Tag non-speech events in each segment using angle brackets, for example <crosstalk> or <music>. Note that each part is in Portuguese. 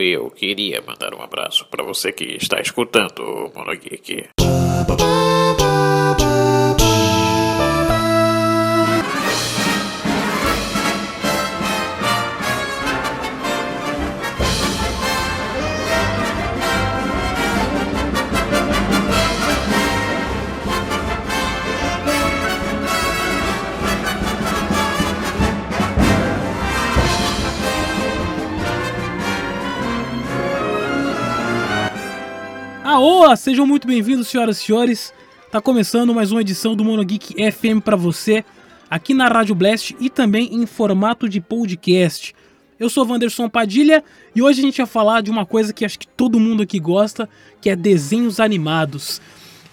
Eu queria mandar um abraço para você que está escutando o Monogeek. Aoa, sejam muito bem-vindos, senhoras e senhores. Tá começando mais uma edição do Monogeek FM para você, aqui na Rádio Blast e também em formato de podcast. Eu sou Wanderson Padilha e hoje a gente vai falar de uma coisa que acho que todo mundo aqui gosta, que é desenhos animados.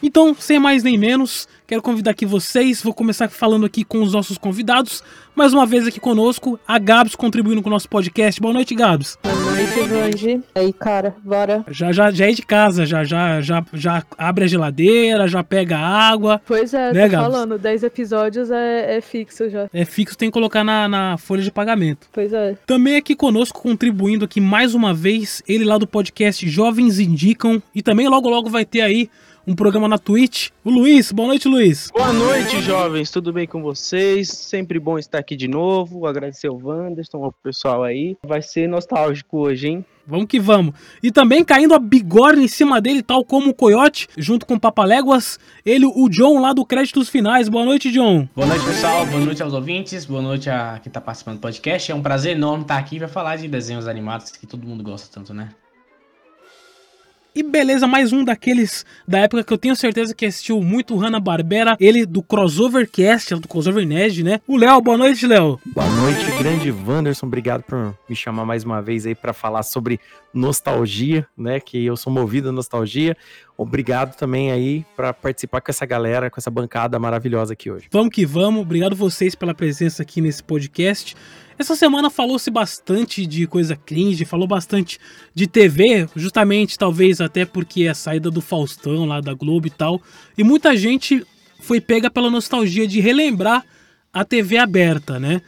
Então, sem mais nem menos, quero convidar aqui vocês. Vou começar falando aqui com os nossos convidados. Mais uma vez aqui conosco, a Gabs contribuindo com o nosso podcast. Boa noite, Gabs. Boa noite, Vandy. Aí, cara, bora. Já, já, já é de casa, já, já, já, já abre a geladeira, já pega água. Pois é, Né, tô Gabs? falando, 10 episódios é, é fixo já. É fixo, tem que colocar na, na folha de pagamento. Pois é. Também aqui conosco, contribuindo aqui mais uma vez, ele lá do podcast Jovens Indicam. E também logo logo vai ter aí um programa na Twitch. O Luiz, boa noite, Luiz. Boa noite, jovens. Tudo bem com vocês? Sempre bom estar aqui de novo. Agradecer ao Wanderson, ao pessoal aí. Vai ser nostálgico hoje, hein? Vamos que vamos. E também caindo a bigorna em cima dele, tal como o Coyote, junto com o Papaléguas, ele, o John lá do Créditos Finais. Boa noite, John. Boa noite, pessoal. Boa noite aos ouvintes. Boa noite a quem tá participando do podcast. É um prazer enorme estar aqui para falar de desenhos animados que todo mundo gosta tanto, né? E beleza, mais um daqueles da época que eu tenho certeza que assistiu muito Hanna-Barbera, ele do Crossover Cast, do Crossover Nerd, né? O Léo, boa noite, Léo. Boa noite, grande Wanderson. Obrigado por me chamar mais uma vez aí para falar sobre nostalgia, né? Que eu sou movido a nostalgia. Obrigado também aí para participar com essa galera, com essa bancada maravilhosa aqui hoje. Vamos que vamos. Obrigado vocês pela presença aqui nesse podcast. Essa semana falou-se bastante de coisa cringe, falou bastante de TV, justamente talvez até porque é a saída do Faustão lá da Globo e tal. E muita gente foi pega pela nostalgia de relembrar a TV aberta, né?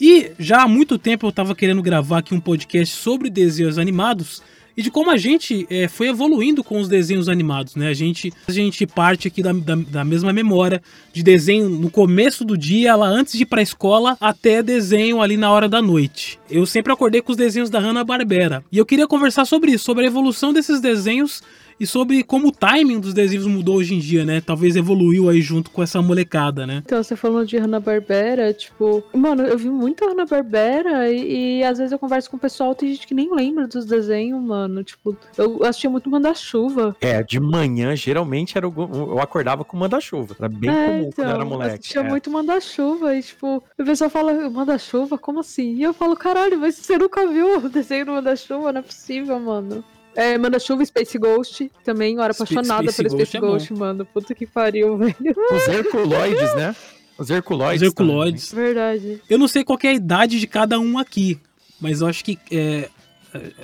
E já há muito tempo eu tava querendo gravar aqui um podcast sobre desenhos animados e de como a gente eh, foi evoluindo com os desenhos animados, né? A gente, a gente parte aqui da, da, da mesma memória de desenho no começo do dia, lá antes de ir pra escola, até desenho ali na hora da noite. Eu sempre acordei com os desenhos da Hanna-Barbera. E eu queria conversar sobre isso, sobre a evolução desses desenhos e sobre como o timing dos desenhos mudou hoje em dia, né? Talvez evoluiu aí junto com essa molecada, né? Então, você falando de Hanna-Barbera, tipo... Mano, eu vi muito Hanna-Barbera e, e às vezes eu converso com o pessoal, tem gente que nem lembra dos desenhos, mano. Tipo, eu assistia muito Manda-Chuva. É, de manhã, geralmente era o, eu acordava com manda-chuva. Era bem é, comum então, quando eu era eu moleque. assistia é. muito Manda-Chuva e, tipo, o pessoal fala, Manda-Chuva? Como assim? E eu falo, caralho, mas você nunca viu o desenho do Manda-Chuva? Não é possível, mano. É, Manda-Chuva, Space Ghost, também, eu era Sp- apaixonada Space pelo Ghost Space é bom. Ghost, mano. Puta que pariu, <laughs> velho. Os Herculoides, né? Os Herculoides. Os Herculoides. Verdade. Eu não sei qual que é a idade de cada um aqui, mas eu acho que. É, é,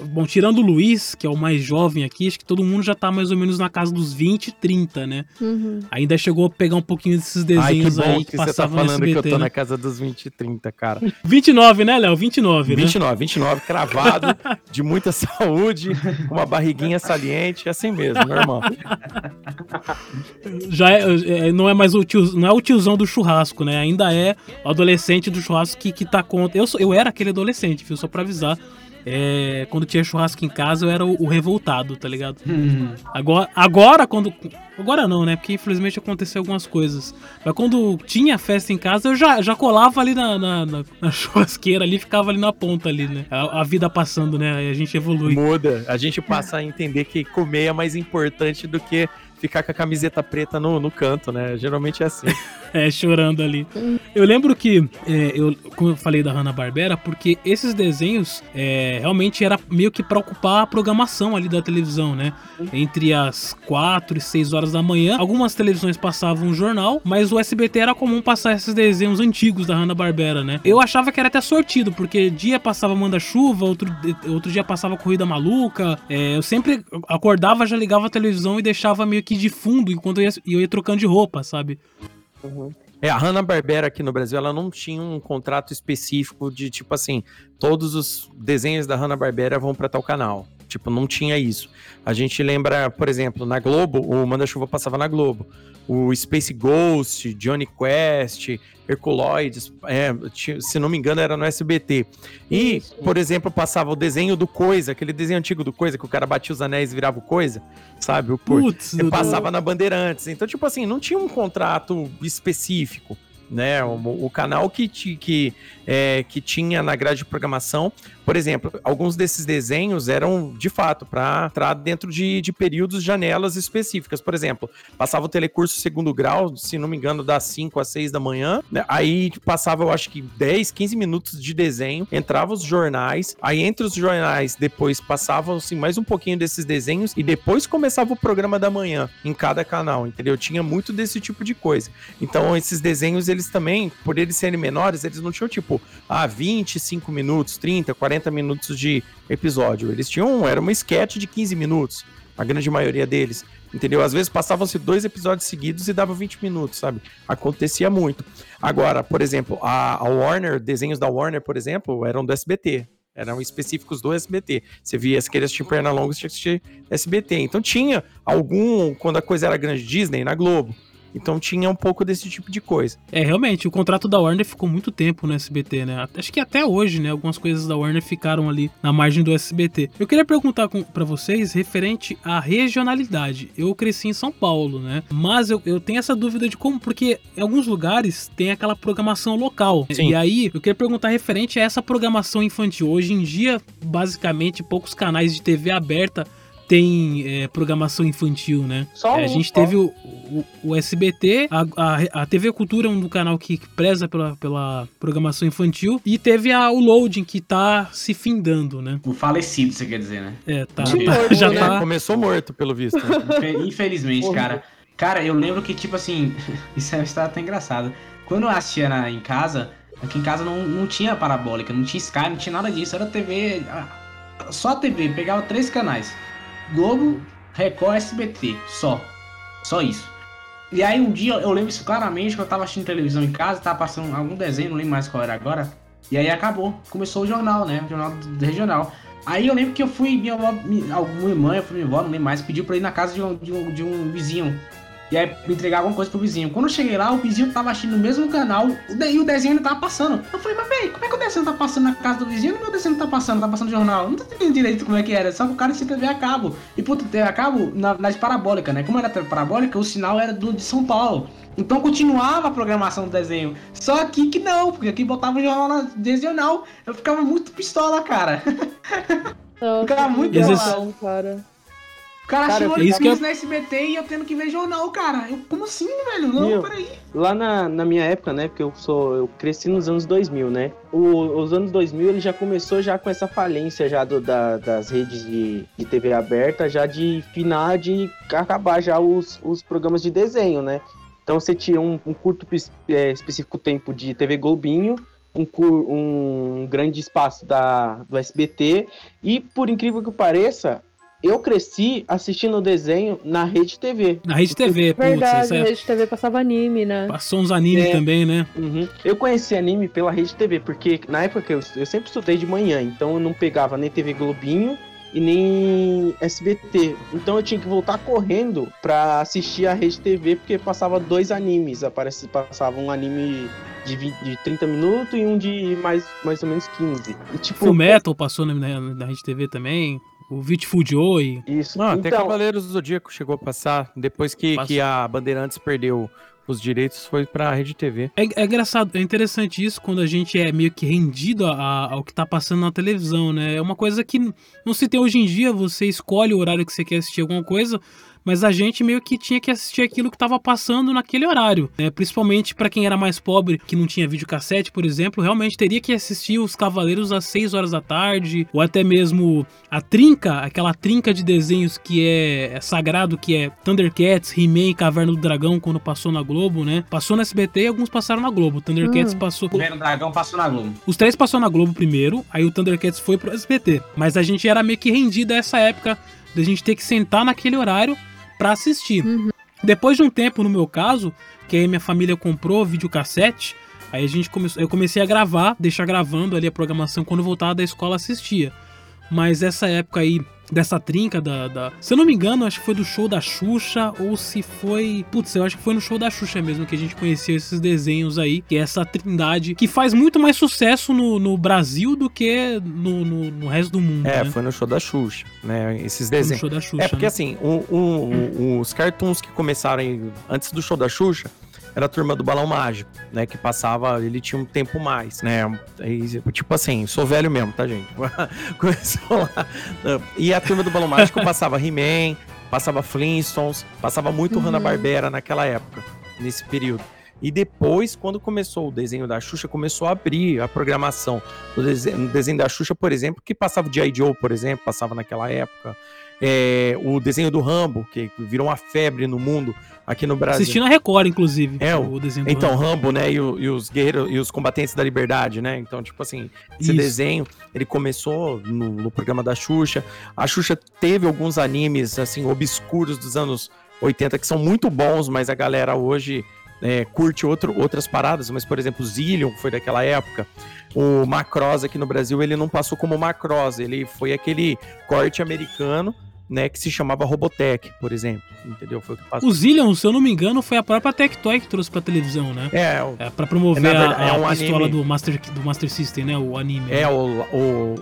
bom, tirando o Luiz, que é o mais jovem aqui, acho que todo mundo já tá mais ou menos na casa dos 20, 30, né? Uhum. Ainda chegou a pegar um pouquinho desses Também. Ai, que desenhos bom aí que, que, você tá falando que eu SBT. tô né? na casa dos 20 e 30, cara. <laughs> 29, né, Léo? 29, né? 29, 29, cravado, <laughs> de muita saúde, com uma barriguinha saliente, assim mesmo, normal. <laughs> Já é, é, não é mais o tio, não é o tiozão do churrasco, né? Ainda é o adolescente do churrasco que, que tá contra. Eu, sou- eu era aquele adolescente, viu? Só pra avisar. É, quando tinha churrasco em casa, eu era o, o revoltado, tá ligado? Agora, agora, quando. Agora não, né? Porque infelizmente aconteceu algumas coisas. Mas quando tinha festa em casa, eu já, já colava ali na, na, na- na <laughs> churrasqueira ali, ficava ali na ponta ali, né? A, a vida passando, né? Aí a gente evolui. Muda. A gente passa a entender que comer é mais importante do que ficar com a camiseta preta no, no canto, né? Geralmente é assim. <laughs> É, chorando ali. Eu lembro que, é, eu, como eu falei da Hanna-Barbera, porque esses desenhos é, realmente era meio que pra ocupar a programação ali da televisão, né? Entre as 4 e 6 horas da manhã, algumas televisões passavam um jornal, mas o SBT era comum passar esses desenhos antigos da Hanna-Barbera, né? Eu achava que era até sortido, porque dia passava Manda-Chuva, outro, outro dia passava Corrida Maluca. é, eu sempre acordava, já ligava a televisão e deixava meio que de fundo enquanto eu ia, eu ia trocando de roupa, sabe? É, a Hanna-Barbera aqui no Brasil, ela não tinha um contrato específico de tipo assim, todos os desenhos da Hanna-Barbera vão para tal canal. Tipo, não tinha isso. A gente lembra, por exemplo, na Globo, o Manda-Chuva passava na Globo. O Space Ghost, Johnny Quest, Herculoides, é, se não me engano, era no SBT. E, por exemplo, passava o desenho do Coisa, aquele desenho antigo do Coisa, que o cara batia os anéis e virava o Coisa, sabe? O. Putz, Dudu. passava na Bandeirantes. Então, tipo assim, não tinha um contrato específico, né? O, o canal que, ti- que, é, que tinha na grade de programação, por exemplo, alguns desses desenhos eram de fato para entrar dentro de, de períodos, janelas específicas. Por exemplo, passava o telecurso segundo grau, se não me engano, das 5 às 6 da manhã. né? Aí passava, eu acho que 10, 15 minutos de desenho, entrava os jornais, aí entre os jornais depois passavam assim, mais um pouquinho desses desenhos e depois começava o programa da manhã em cada canal, entendeu? Tinha muito desse tipo de coisa. Então, esses desenhos, eles também, por eles serem menores, eles não tinham tipo, ah, 25 minutos, 30, 40 minutos de episódio. Eles tinham, era uma sketch de 15 minutos, a grande maioria deles. Entendeu? Às vezes passavam-se dois episódios seguidos e dava 20 minutos, sabe? Acontecia muito. Agora, por exemplo, a, a Warner, desenhos da Warner, por exemplo, eram do SBT. Eram específicos do SBT. Você via, se assistir perna longa, você tinha que assistir SBT. Então tinha algum, quando a coisa era grande, Disney, na Globo. Então tinha um pouco desse tipo de coisa. É, realmente, o contrato da Warner ficou muito tempo no SBT, né? Acho que até hoje, né? Algumas coisas da Warner ficaram ali na margem do SBT. Eu queria perguntar pra vocês referente à regionalidade. Eu cresci em São Paulo, né? Mas eu, eu tenho essa dúvida de como, porque em alguns lugares tem aquela programação local. Sim. E aí, eu queria perguntar referente a essa programação infantil. Hoje em dia, basicamente, poucos canais de TV aberta têm é, programação infantil, né? Só É, a gente só. teve o, o, o SBT, a, a, a TV Cultura é um do canal que preza pela, pela programação infantil, e teve a, o Loading, que tá se findando, né? O falecido, você quer dizer, né? É, tá, tá- morto, já né? tá. Começou morto, pelo visto. <laughs> Infe- Infelizmente, cara. Cara, eu lembro que, tipo assim, <laughs> isso é uma história até engraçada. Quando eu assistia na- em casa, aqui em casa não, não tinha parabólica, não tinha Sky, não tinha nada disso. Era TV. Só a TV, pegava três canais: Globo, Record, SBT. Só. Só isso. E aí um dia eu lembro isso claramente que eu tava assistindo televisão em casa, tava passando algum desenho, não lembro mais qual era agora. E aí acabou. Começou o jornal, né? O jornal regional. Aí eu lembro que eu fui, minha avó, mi- alguma irmã, eu fui minha avó, não lembro mais, pediu pra ir na casa de um, de um, de um vizinho. E aí me entregar alguma coisa pro vizinho. Quando eu cheguei lá, o vizinho tava assistindo o mesmo canal e o desenho ainda tava passando. Eu falei, mas peraí, como é que o desenho tá passando na casa do vizinho e o meu desenho não tá passando? Tá passando jornal. Eu Não tô entendendo direito como é que era. Só que o cara tinha TV a cabo. E puta, TV a cabo na, na de parabólica, né? Como era TV parabólica, o sinal era do de São Paulo. Então continuava a programação do desenho. Só aqui que não, porque aqui botava o jornal na desenhal. Eu ficava muito pistola, cara. <laughs> Ficava muito bolão, cara. O cara Cara, achou é isso que isso na SBT e eu tendo que ver jornal, cara. Eu, como assim, velho? Não, Meu. peraí. Lá na, na minha época, né, porque eu sou eu cresci nos anos 2000, né? O- os anos 2000 ele já começou já com essa falência já do, da- das redes de, de TV aberta, já de finar de acabar já os, os programas de desenho, né? Então você tinha um, um curto é, específico tempo de TV Globinho, um, um grande espaço da, do SBT e por incrível que pareça, eu cresci assistindo o desenho na Rede TV. Na Rede TV, putz, Verdade, é- Rede TV passava anime, né? passou uns animes É. também, né? Uhum. Eu conheci anime pela Rede TV, porque na época que eu, eu sempre estudei de manhã, então eu não pegava nem TV Globinho e nem SBT. Então eu tinha que voltar correndo pra assistir a Rede TV, porque passava dois animes. Aparece, passava um anime de, 20, de 30 minutos e um de mais, mais ou menos 15. E tipo. Full Metal passou na, na, na Rede TV também. O Joy. Isso. Não, até então, Cavaleiros do Zodíaco chegou a passar. Depois que, Passou. que a Bandeirantes perdeu os direitos, foi pra Rede TV. É, é engraçado, é interessante isso quando a gente é meio que rendido a- a- ao que tá passando na televisão, né? É uma coisa que não se tem hoje em dia, você escolhe o horário que você quer assistir alguma coisa, mas a gente meio que tinha que assistir aquilo que tava passando naquele horário, né? Principalmente pra quem era mais pobre, que não tinha videocassete, por exemplo, realmente teria que assistir os Cavaleiros às 6 horas da tarde, ou até mesmo a trinca, aquela trinca de desenhos que é, é sagrado, que é Thundercats, He-Man e Caverna do Dragão, quando passou na Globo, né? Passou na SBT e alguns passaram na Globo. Thundercats Hum. passou. O Vendo Dragão passou na Globo. Os três passou na Globo primeiro, aí o Thundercats foi pro SBT. Mas a gente era meio que rendido a essa época da gente ter que sentar naquele horário pra assistir. Uhum. Depois de um tempo, no meu caso, que aí minha família comprou videocassete, aí a gente começou, eu comecei a gravar, deixar gravando ali a programação quando eu voltava da escola assistia. Mas essa época aí dessa trinca da, da, Se eu não me engano, acho que foi do show da Xuxa, ou se foi. Putz, eu acho que foi no show da Xuxa mesmo que a gente conheceu esses desenhos aí, que é essa trindade, que faz muito mais sucesso no, no Brasil do que no, no, no resto do mundo. É, né? foi no show da Xuxa, né? Esses Foi no desenhos. show da Xuxa. É porque né? assim, o- o- os cartoons que começaram antes do show da Xuxa era a turma do Balão Mágico, né? Que passava, ele tinha um tempo mais, né? Aí, tipo assim, sou velho mesmo, tá, gente? <laughs> Começou lá. E a turma do Balão Mágico passava He-Man, passava Flintstones, passava muito Uhum. Hanna-Barbera naquela época, nesse período. E depois, quando começou o desenho da Xuxa, começou a abrir a programação. No desenho, no desenho da Xuxa, por exemplo, que passava o G.I. Joe, por exemplo, passava naquela época. É, o desenho do Rambo, que virou uma febre no mundo aqui no Brasil. Assisti na Record, inclusive. É, o desenho do Então, Rambo. Rambo, né, e, o- e os guerreiros e os combatentes da liberdade, né? Então, tipo assim, esse Isso. desenho, ele começou no, no programa da Xuxa. A Xuxa teve alguns animes, assim, obscuros dos anos 80 que são muito bons, mas a galera hoje é, curte outro, outras paradas. Mas, por exemplo, Zillion, que foi daquela época. O Macross aqui no Brasil, ele não passou como Macross, ele foi aquele corte americano, né, que se chamava Robotech, por exemplo. Entendeu? Foi o que passou. O Zillion, se eu não me engano, foi a própria Tectoy que trouxe pra televisão, né? É, o- É, pra promover a- verdade, a, é um pistola anime. do Master, do Master System, né? O anime. É, né? o, o,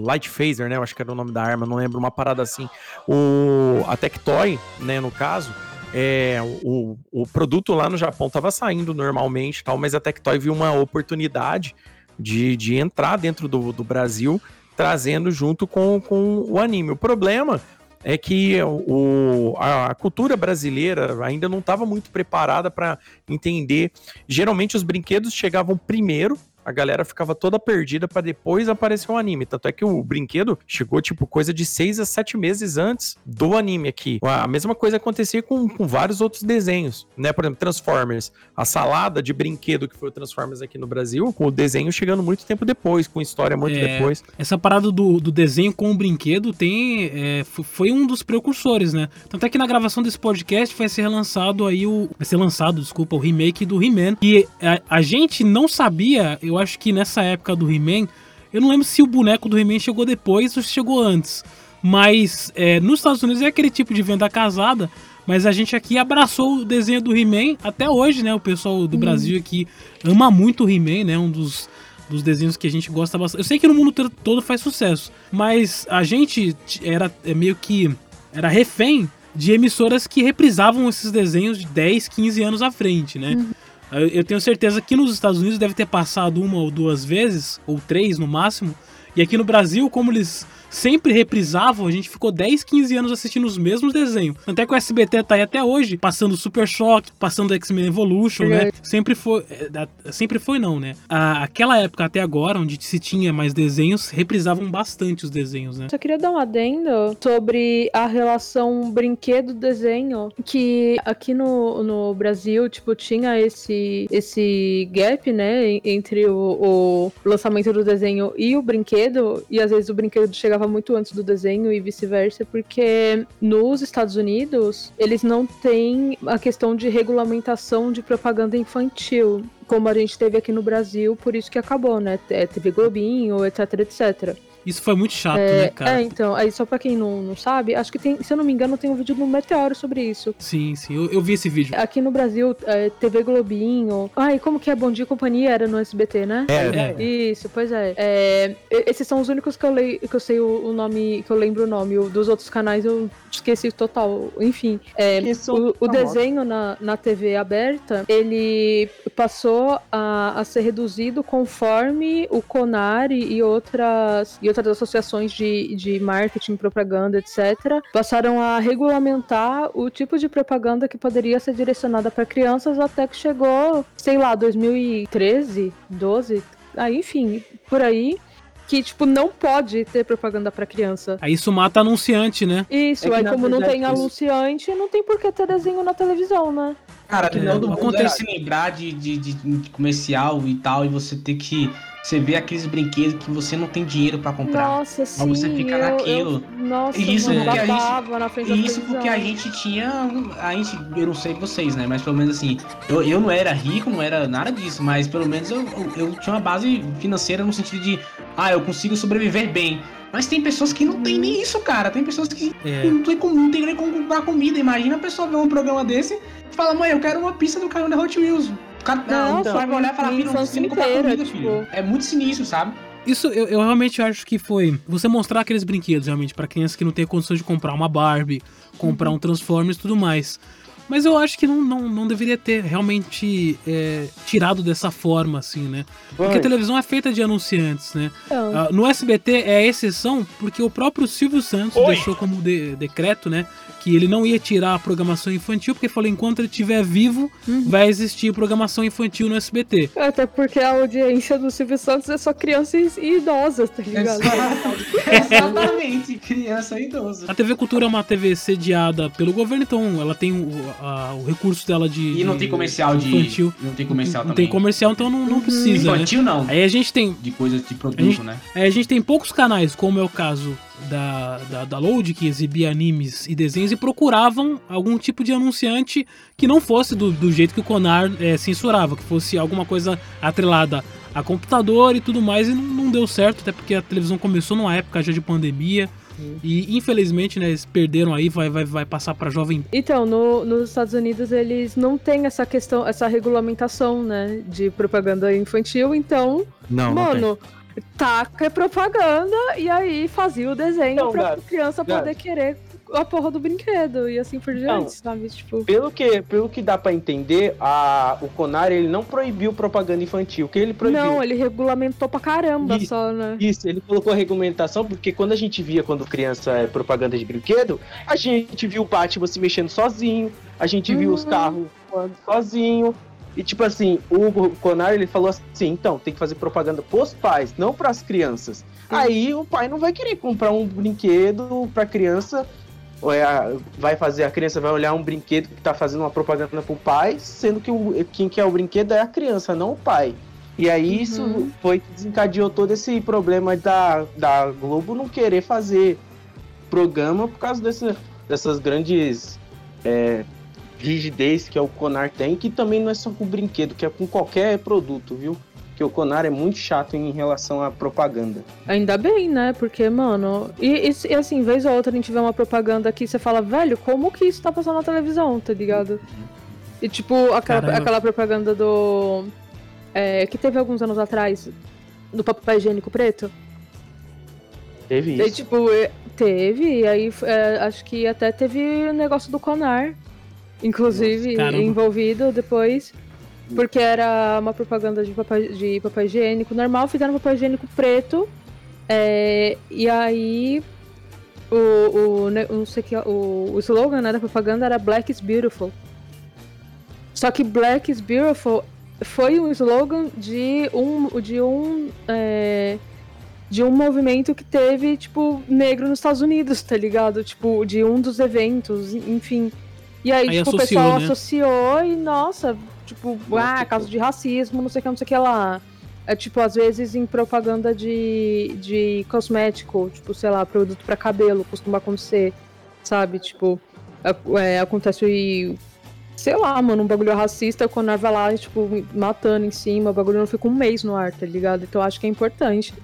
o Light Phaser, né? Eu acho que era o nome da arma, não lembro, uma parada assim. O, a Tectoy, né, no caso, é, o, o produto lá no Japão tava saindo normalmente tal, mas a Tectoy viu uma oportunidade de, de entrar dentro do, do Brasil, trazendo junto com, com o anime. O problema é que o, a, cultura brasileira ainda não estava muito preparada para entender. Geralmente os brinquedos chegavam primeiro, a galera ficava toda perdida para depois aparecer o anime. Tanto é que o brinquedo chegou, tipo, coisa de seis a sete meses antes do anime aqui. A mesma coisa acontecia com, com vários outros desenhos, né? Por exemplo, Transformers. A salada de brinquedo que foi o Transformers aqui no Brasil, com o desenho chegando muito tempo depois, com história muito É. depois. Essa parada do, do desenho com o brinquedo tem. é, foi um dos precursores, né? Tanto é que na gravação desse podcast vai ser lançado aí o. Vai ser lançado, desculpa, o remake do He-Man. E a, a gente não sabia, eu acho que nessa época do He-Man, eu não lembro se o boneco do He-Man chegou depois ou se chegou antes. Mas é, nos Estados Unidos é aquele tipo de venda casada. Mas a gente aqui abraçou o desenho do He-Man até hoje, né? O pessoal do Brasil aqui ama muito o He-Man, né? Um dos, dos desenhos que a gente gosta bastante. Eu sei que no mundo to- todo faz sucesso, mas a gente era é, meio que era refém de emissoras que reprisavam esses desenhos de 10, 15 anos à frente, né? Eu- Eu tenho certeza que nos Estados Unidos deve ter passado uma ou duas vezes, ou três no máximo. E aqui no Brasil, como eles sempre reprisavam, a gente ficou 10, 15 anos assistindo os mesmos desenhos. Até que o SBT tá aí até hoje, passando Super Choque, passando X-Men Evolution, né? Sempre foi. é, Sempre foi, não, né? A- aquela época até agora, onde se tinha mais desenhos, reprisavam bastante os desenhos, né? Só queria dar um adendo sobre a relação brinquedo-desenho, que aqui no, no Brasil, tipo, tinha esse, esse gap, né, en- entre o, o lançamento do desenho e o brinquedo, e às vezes o brinquedo chegava muito antes do desenho e vice-versa, porque nos Estados Unidos, eles não têm a questão de regulamentação de propaganda infantil. Como a gente teve aqui no Brasil, por isso que acabou, né? É, TV Globinho, etc, etc. Isso foi muito chato, né, cara? É, então, aí só pra quem não, não sabe, acho que tem, se eu não me engano, tem um vídeo no Meteoro sobre isso. Sim, sim, eu, eu vi esse vídeo. Aqui no Brasil, é, TV Globinho. Ai, como que é Bom Dia e Companhia? Era no SBT, né? É, Isso, pois é. É, Esses são os únicos que eu, leio, que eu sei o, o nome, que eu lembro o nome. O dos outros canais eu esqueci total. Enfim, é, Isso o, o desenho na, na TV aberta, ele passou a, a ser reduzido conforme o Conar e, outras, e outras associações de, de marketing, propaganda, etc., passaram a regulamentar o tipo de propaganda que poderia ser direcionada para crianças até que chegou, sei lá, 2013, 12, aí, enfim, por aí. Que, tipo, não pode ter propaganda pra criança. Aí isso mata anunciante, né? Isso, É aí como não tem isso- anunciante, não tem por que ter desenho na televisão, né? Cara, É, todo mundo acontece- era se lembrar de, de, de- de comercial e tal, e você ter que Você vê aqueles brinquedos que você não tem dinheiro pra comprar. Nossa, sim. Mas você fica eu, naquilo. Eu, nossa, Isso mano, porque a gente- na frente da Isso porque a gente tinha. A gente, eu não sei vocês, né? Mas pelo menos assim, eu, eu não era rico, não era nada disso, mas pelo menos eu, eu, eu tinha uma base financeira no sentido de, ah, eu consigo sobreviver bem. Mas tem pessoas que não tem nem isso, cara. Tem pessoas que É. não tem como, não tem nem como comprar comida. Imagina a pessoa ver um programa desse e fala, mãe, eu quero uma pista do carro da Hot Wheels. O cara, Não, o pai vai olhar e falar, filho, comprar inteira, comida, tipo- filho. É muito sinistro, sabe? Isso eu, eu realmente acho que foi você mostrar aqueles brinquedos realmente pra crianças que não tem condições de comprar uma Barbie, comprar Uhum. um Transformers e tudo mais. Mas eu acho que não, não, não deveria ter realmente é, tirado dessa forma, assim, né? Porque a televisão é feita de anunciantes, né? Então, Ah, no SBT é a exceção porque o próprio Silvio Santos Oi. deixou como de- decreto, né? Que ele não ia tirar a programação infantil, porque falou: enquanto ele estiver vivo, Uhum. vai existir programação infantil no SBT. Até porque a audiência do Silvio Santos é só crianças e idosas, tá ligado? <laughs> Exatamente, criança e idoso. A TV Cultura é uma TV sediada pelo governo, então ela tem o, a- o recurso dela de. E não de- tem comercial de. infantil. Não tem comercial não também. tem comercial, então não, não precisa, né? Infantil não. Aí a gente tem De coisas de produto, A gente- né? É, a gente tem poucos canais, como é o caso da, da, da Load, que exibia animes e desenhos, e procuravam algum tipo de anunciante que não fosse do, do jeito que o Conar é, censurava, que fosse alguma coisa atrelada a computador e tudo mais, e não, não deu certo, até porque a televisão começou numa época já de pandemia. E infelizmente, né, eles perderam aí, vai, vai, vai passar pra jovem. Então, no- nos Estados Unidos eles não têm essa questão, essa regulamentação, né, de propaganda infantil, então, Não, não tem. mano, taca propaganda e aí fazia o desenho Então, pra Gabi, criança Gabi. poder querer a porra do brinquedo e assim por Então, diante, sabe? Tipo, Pelo que, pelo que dá pra entender, a, o Conar ele não proibiu propaganda infantil. Que ele proibiu? não, ele regulamentou pra caramba Isso. só, né? Isso, ele colocou a regulamentação, porque quando a gente via quando criança é propaganda de brinquedo, a gente viu o Batman se mexendo sozinho, a gente viu os Uhum. carros voando sozinho. E tipo assim, o Conar ele falou assim, então, tem que fazer propaganda pros pais, não pras crianças. Aí o pai não vai querer comprar um brinquedo pra criança, ou é a- vai fazer, a criança vai olhar um brinquedo que tá fazendo uma propaganda pro pai, sendo que o, quem quer o brinquedo é a criança, não o pai. E aí isso Uhum. foi que desencadeou todo esse problema da, da Globo não querer fazer programa por causa desse, dessas grandes é, rigidez que é o Conar tem, que também não é só com brinquedo, que é com qualquer produto, viu? Porque o Conar é muito chato em relação à propaganda. Ainda bem, né? Porque, mano. E, e, e assim, vez ou outra a gente vê uma propaganda aqui você fala, velho, como que isso tá passando na televisão, tá ligado? E tipo, aquela, Caramba. aquela propaganda do. é, que teve alguns anos atrás, do papel higiênico preto. Teve isso. tipo, é, teve, e aí é, acho que até teve o negócio do Conar, inclusive, Nossa, envolvido depois. Porque era uma propaganda de papel, de papel higiênico normal, fizeram papel higiênico preto. é, e aí o, o, não sei que, o, o slogan né, da propaganda era Black is Beautiful. Só que Black is Beautiful foi um slogan de um, de um é, de um movimento que teve, tipo, negro nos Estados Unidos, tá ligado? Tipo, de um dos eventos, enfim. E aí, Aí tipo, o associou, pessoal né? associou e, nossa, tipo, ah, tipo- caso de racismo, não sei o que, não sei o que lá. É tipo, às vezes em propaganda de, de cosmético, tipo, sei lá, produto pra cabelo, costuma acontecer, sabe? Tipo, é, acontece e. Sei lá, mano, um bagulho racista, quando a vai lá, tipo, matando em cima, o bagulho não fica um mês no ar, tá ligado? Então eu acho que é importante.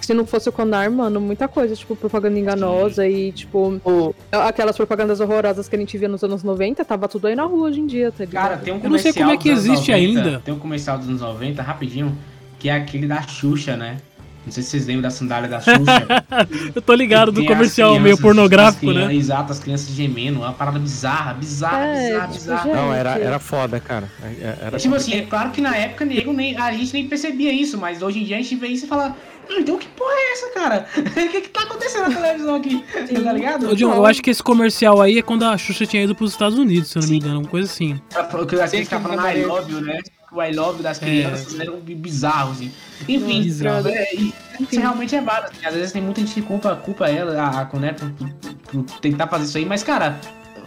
Se não fosse o Conar, mano, muita coisa, tipo, propaganda enganosa e, tipo, O- aquelas propagandas horrorosas que a gente via nos anos 90, tava tudo aí na rua hoje em dia, tá ligado? Cara, tem um Eu não sei comercial. como é que dos anos existe 90, ainda. Tem um comercial dos anos 90, rapidinho, que é aquele da Xuxa, né? Não sei se vocês lembram da sandália da Xuxa. <laughs> Eu tô ligado do comercial meio crianças- pornográfico, as crianças- né? Exato, as crianças gemendo, uma parada bizarra, bizarra, É, bizarra, tipo, bizarra. gente, Não, era, era foda, cara. É- Era Tipo assim, é claro que na época nego, nem, a gente nem percebia isso, mas hoje em dia a gente vê isso e fala, "Ah, então que porra é essa, cara? <laughs> O que que tá acontecendo na televisão aqui? tá ligado? Ô, John, eu acho que esse comercial aí é quando a Xuxa tinha ido pros Estados Unidos, se eu não me engano, uma coisa assim. O que assim, ficar falando I love you, né? O I love you das crianças era um bizarro, assim. Enfim, Bizarro. é, e isso realmente é válido. Assim. Às vezes tem muita gente que culpa, culpa ela, a, a Coné, por, por- por tentar fazer isso aí, mas, cara,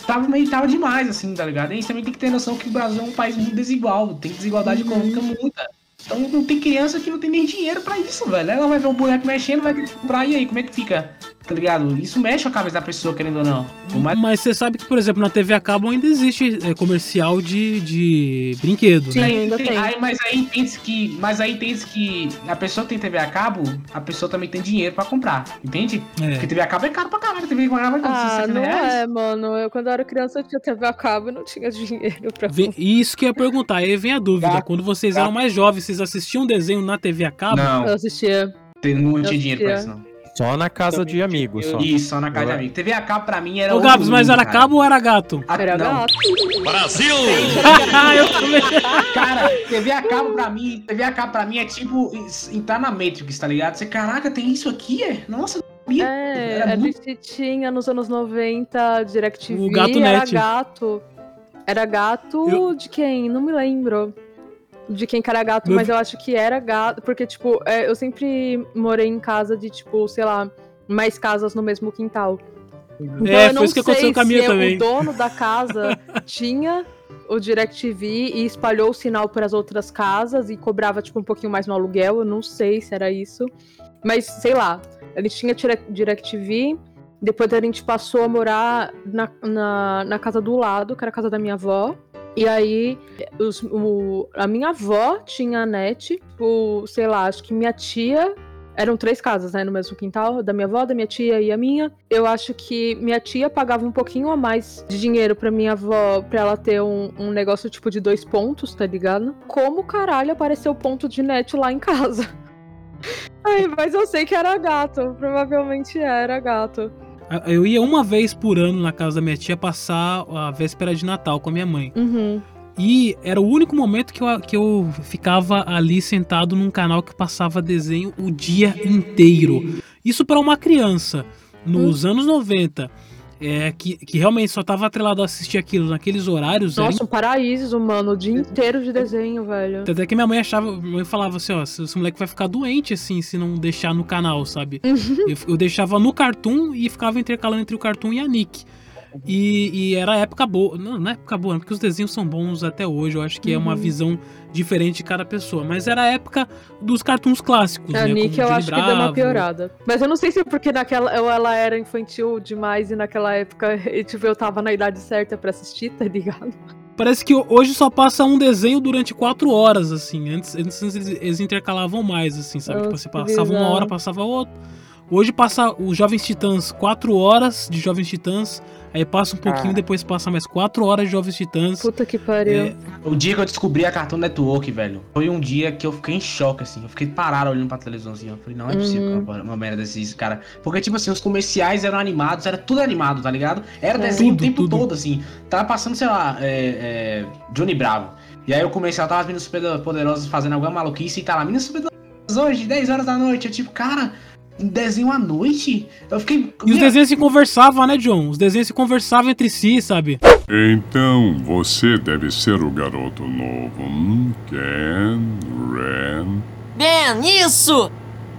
tava meio tava demais, assim, tá ligado? E a gente também tem que ter noção que o Brasil é um país muito desigual, tem desigualdade econômica muita. Então não tem criança que não tem nem dinheiro pra isso, velho. Ela vai ver um boneco mexendo, vai comprar, e aí, como é que fica? Tá ligado? Isso mexe a cabeça da pessoa, querendo ou não. Mais- Mas você sabe que, por exemplo, na TV a cabo ainda existe é, comercial de, de brinquedo, Sim, né? ainda Tem- tem. aí- mas aí entende que, mas aí entende que a pessoa que tem TV a cabo, a pessoa também tem dinheiro pra comprar, entende? É. Porque TV a cabo é caro pra caralho, TV a cabo é Ah, 60 não reais. é, mano. Eu, quando eu era criança, eu tinha TV a cabo e não tinha dinheiro pra Vem- Isso que eu ia perguntar, aí vem a dúvida. Gato, Quando vocês eram mais jovens, vocês assistiam desenho na TV a cabo? Não, Eu assistia. tem- não tinha dinheiro pra isso, não. Só na casa Também de amigos, só. Isso, só na casa de Ué. amigo. TV a cabo pra mim era Ô, Gabs, mas era cara. cabo ou era gato? Ah, Era não. gato. Ah, <laughs> eu também. Cara, TV a cabo pra mim, TV a cabo pra mim é tipo entrar na Matrix, tá ligado? Você, caraca, tem isso aqui, é? Nossa, não sabia. É, Era a muito- gente tinha nos anos 90, DirecTV, O Gato era Net. gato. Era gato Eu- de quem? Não me lembro. De quem que era gato, Meu mas eu acho que era gato, porque, tipo, é, eu sempre morei em casa de, tipo, sei lá, mais casas no mesmo quintal. Então, É, eu foi não isso que aconteceu sei se também. o dono da casa <laughs> tinha o DirecTV e espalhou o sinal para as outras casas e cobrava, tipo, um pouquinho mais no aluguel. Eu não sei se era isso. Mas, sei lá, a gente tinha Dire- DirecTV, depois a gente passou a morar na, na, na casa do lado, que era a casa da minha avó. E aí, os- o- a minha avó tinha a net, o, sei lá, acho que minha tia. Eram três casas, né, no mesmo quintal, da minha avó, da minha tia e a minha. Eu acho que minha tia pagava um pouquinho a mais de dinheiro pra minha avó, pra ela ter um, um negócio tipo de dois pontos, tá ligado? Como caralho apareceu ponto de net lá em casa? <laughs> Ai, mas eu sei que era gato, provavelmente era gato. Eu ia uma vez por ano na casa da minha tia passar a véspera de Natal com a minha mãe. Uhum. E era o único momento que eu, que eu ficava ali sentado num canal que passava desenho o dia inteiro. Isso para uma criança, nos anos 90, é, que, que realmente só tava atrelado a assistir aquilo naqueles horários. era Nossa, um paraíso, mano, o dia inteiro de desenho, velho. Até que minha mãe achava, minha mãe falava assim, ó, esse moleque vai ficar doente assim se não deixar no canal, sabe? eu, eu deixava no Cartoon e ficava intercalando entre o Cartoon e a Nick. E, e era época boa, não, não é época boa, porque os desenhos são bons até hoje, eu acho que é uma Uhum. visão diferente de cada pessoa, mas era a época dos cartoons clássicos, A né? Nick eu acho que deu uma Bravo. piorada. Mas eu não sei se é porque naquela ela era infantil demais e naquela época <laughs> tipo, eu tava na idade certa pra assistir, tá ligado? Parece que hoje só passa um desenho durante quatro horas, assim. Antes, antes eles, intercalavam mais, assim, sabe? Nossa, tipo, você passava uma hora, passava outra. Hoje passa os Jovens Titãs quatro horas de Jovens Titãs, aí passa um pouquinho, Ah. depois passa mais quatro horas de Jovens Titãs. Puta que pariu. É, O dia que eu descobri a Cartoon Network, velho, foi um dia que eu fiquei em choque, assim. Eu fiquei parado olhando pra televisão, assim. Eu falei, não é possível Uhum. uma, uma merda desses, cara. Porque, tipo assim, os comerciais eram animados, era tudo animado, tá ligado? Era É. desenho Tudo, o tempo tudo. todo, assim. Tava passando, sei lá, é, é, Johnny Bravo. E aí o comercial tava as meninas super poderosas fazendo alguma maluquice e tá lá, meninas super poderosas hoje, 10 horas da noite. Eu, tipo, cara, desenho à noite? Eu fiquei. E os desenhos se conversavam, né, John? Os desenhos se conversavam entre si, sabe? Então você deve ser o garoto novo. Hum, Ken, Ren. Ben, isso!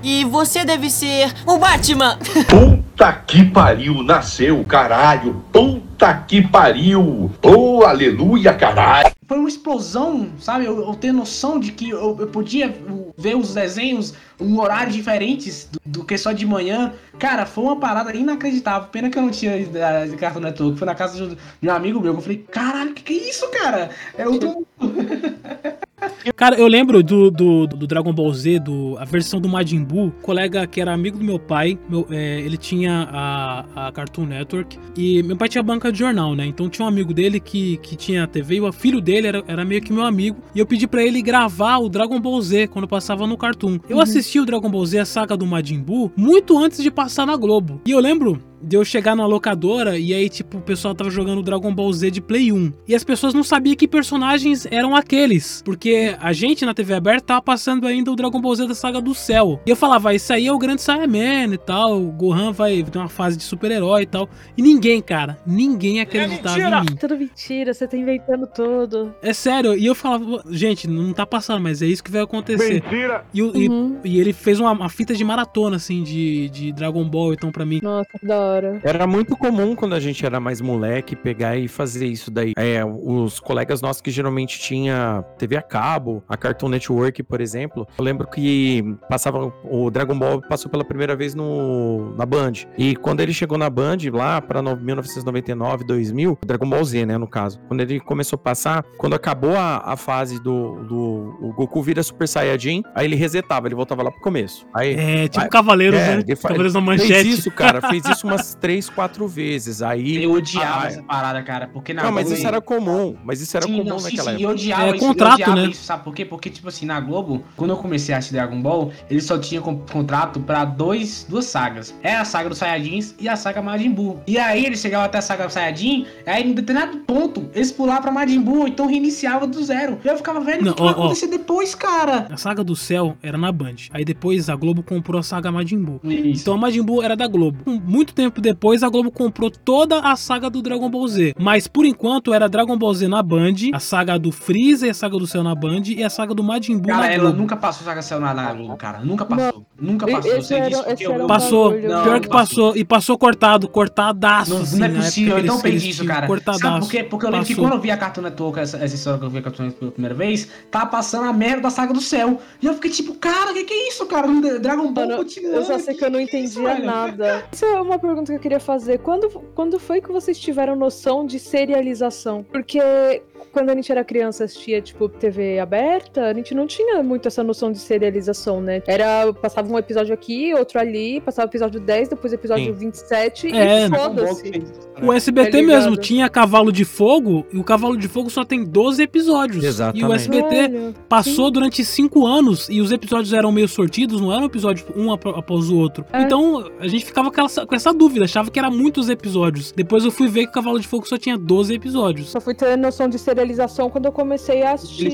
E você deve ser o Batman! <laughs> Puta que pariu, nasceu, caralho. Puta que pariu. Oh, aleluia, caralho. Foi uma explosão, sabe? Eu, eu ter noção de que eu, eu podia ver os desenhos em horários diferentes do, do que só de manhã. Cara, foi uma parada inacreditável. Pena que eu não tinha de Cartoon Network. Foi na casa de um, de um amigo meu eu falei, caralho, que que é isso, cara? É outro... <laughs> Cara, eu lembro do, do, do Dragon Ball Z, do, a versão do Majin Buu, colega que era amigo do meu pai, meu, é, ele tinha a, a Cartoon Network e meu pai tinha banca de jornal, né? Então tinha um amigo dele que, que tinha TV e o filho dele era, era meio que meu amigo e eu pedi pra ele gravar o Dragon Ball Z quando passava no Cartoon. Eu assisti o Dragon Ball Z, a saga do Majin Buu, muito antes de passar na Globo. E eu lembro de eu chegar numa locadora e aí, tipo, o pessoal tava jogando Dragon Ball Z de Play 1. E as pessoas não sabiam que personagens eram aqueles. Porque a gente na TV aberta tava passando ainda o Dragon Ball Z da saga do céu. E eu falava, isso aí é o grande Saiyaman e tal. O Gohan vai ter uma fase de super-herói e tal. E ninguém, cara, ninguém acreditava em mim. Tudo mentira, você tá inventando tudo. É sério, e eu falava, gente, não tá passando, mas é isso que vai acontecer. Mentira! E, o- e- Uhum. e ele fez uma, uma fita de maratona, assim, de, de Dragon Ball, então pra mim. Nossa, que da hora. Hora. Era muito comum quando a gente era mais moleque pegar e fazer isso daí. É, os colegas nossos que geralmente tinha TV a cabo, a Cartoon Network, por exemplo, eu lembro que passava o Dragon Ball passou pela primeira vez no na Band. E quando ele chegou na Band lá para 1999, 2000, Dragon Ball Z, né, no caso. Quando ele começou a passar, quando acabou a, a fase do, do o Goku vira Super Saiyajin, aí ele resetava, ele voltava lá pro começo. Aí É, tipo Vai- Cavaleiros, é, né? Cavaleiros da Fez Manchete. isso, cara. Fez isso umas <laughs> três, quatro vezes. Aí. Eu odiava Ah, essa parada, cara, porque na Não, mas isso era comum. Mas isso era Sim, comum não, sim, naquela sim, época. eu odiava É, isso, contrato, eu odiava né? isso, sabe por quê? Porque, tipo assim, na Globo, quando eu comecei a assistir Dragon Ball, ele só tinha com- contrato pra dois, duas sagas. É a saga dos Saiyajins e a saga Majin Buu. E aí eles chegavam até a saga Saiyajin, aí em determinado ponto, eles pulavam pra Majin Buu, então reiniciava do zero. E eu ficava, velho, Não, o que vai ó, ó. acontecer depois, cara? A saga do céu era na Band. Aí depois a Globo comprou a saga Majin Buu. Isso. Então a Majin Buu era da Globo. Um- Muito tempo depois a Globo comprou toda a saga do Dragon Ball Z. Mas por enquanto era Dragon Ball Z na Band, a saga do Freeza e a saga do céu na Band e a saga do Majin Buu Cara, na ela Globo. nunca passou saga Cell na, na Globo, cara. Nunca passou. Nunca E- passou. Esse era- disso porque esse eu... um Passou, bagulho. Não, pior que não passou. passou. E passou cortado, cortadaço. Não, assim, não é na época possível, que eu não isso, cara. Cortadaço. Sabe por quê? Porque eu lembro que Passou. quando eu vi a Cartoon Network, essa, essa história que eu vi a Cartoon Network pela primeira vez, tava passando a merda da saga do céu. E eu fiquei tipo, cara, o que, que é isso, cara? Dragon Ball Mano, continua. eu só sei que eu não que é isso, entendia nada. Isso é uma pergunta que eu queria fazer. Quando, quando foi que vocês tiveram noção de serialização? Porque quando a gente era criança assistia, tipo, TV aberta, a gente não tinha muito essa noção de serialização, né? Era, passava um episódio aqui, outro ali, passava o episódio 10, depois o episódio Sim. 27 É, e que foda-se. né? O SBT Tá ligado? mesmo tinha Cavalo de Fogo e o Cavalo de Fogo só tem 12 episódios. Exatamente. E o SBT Velho, passou durante 5 anos e os episódios eram meio sortidos, não era um episódio um ap- após o outro. É. Então a gente ficava com essa, com essa dúvida, achava que era muitos episódios. Depois eu fui ver que o Cavalo de Fogo só tinha 12 episódios. Só fui ter noção de serialização quando eu comecei a assistir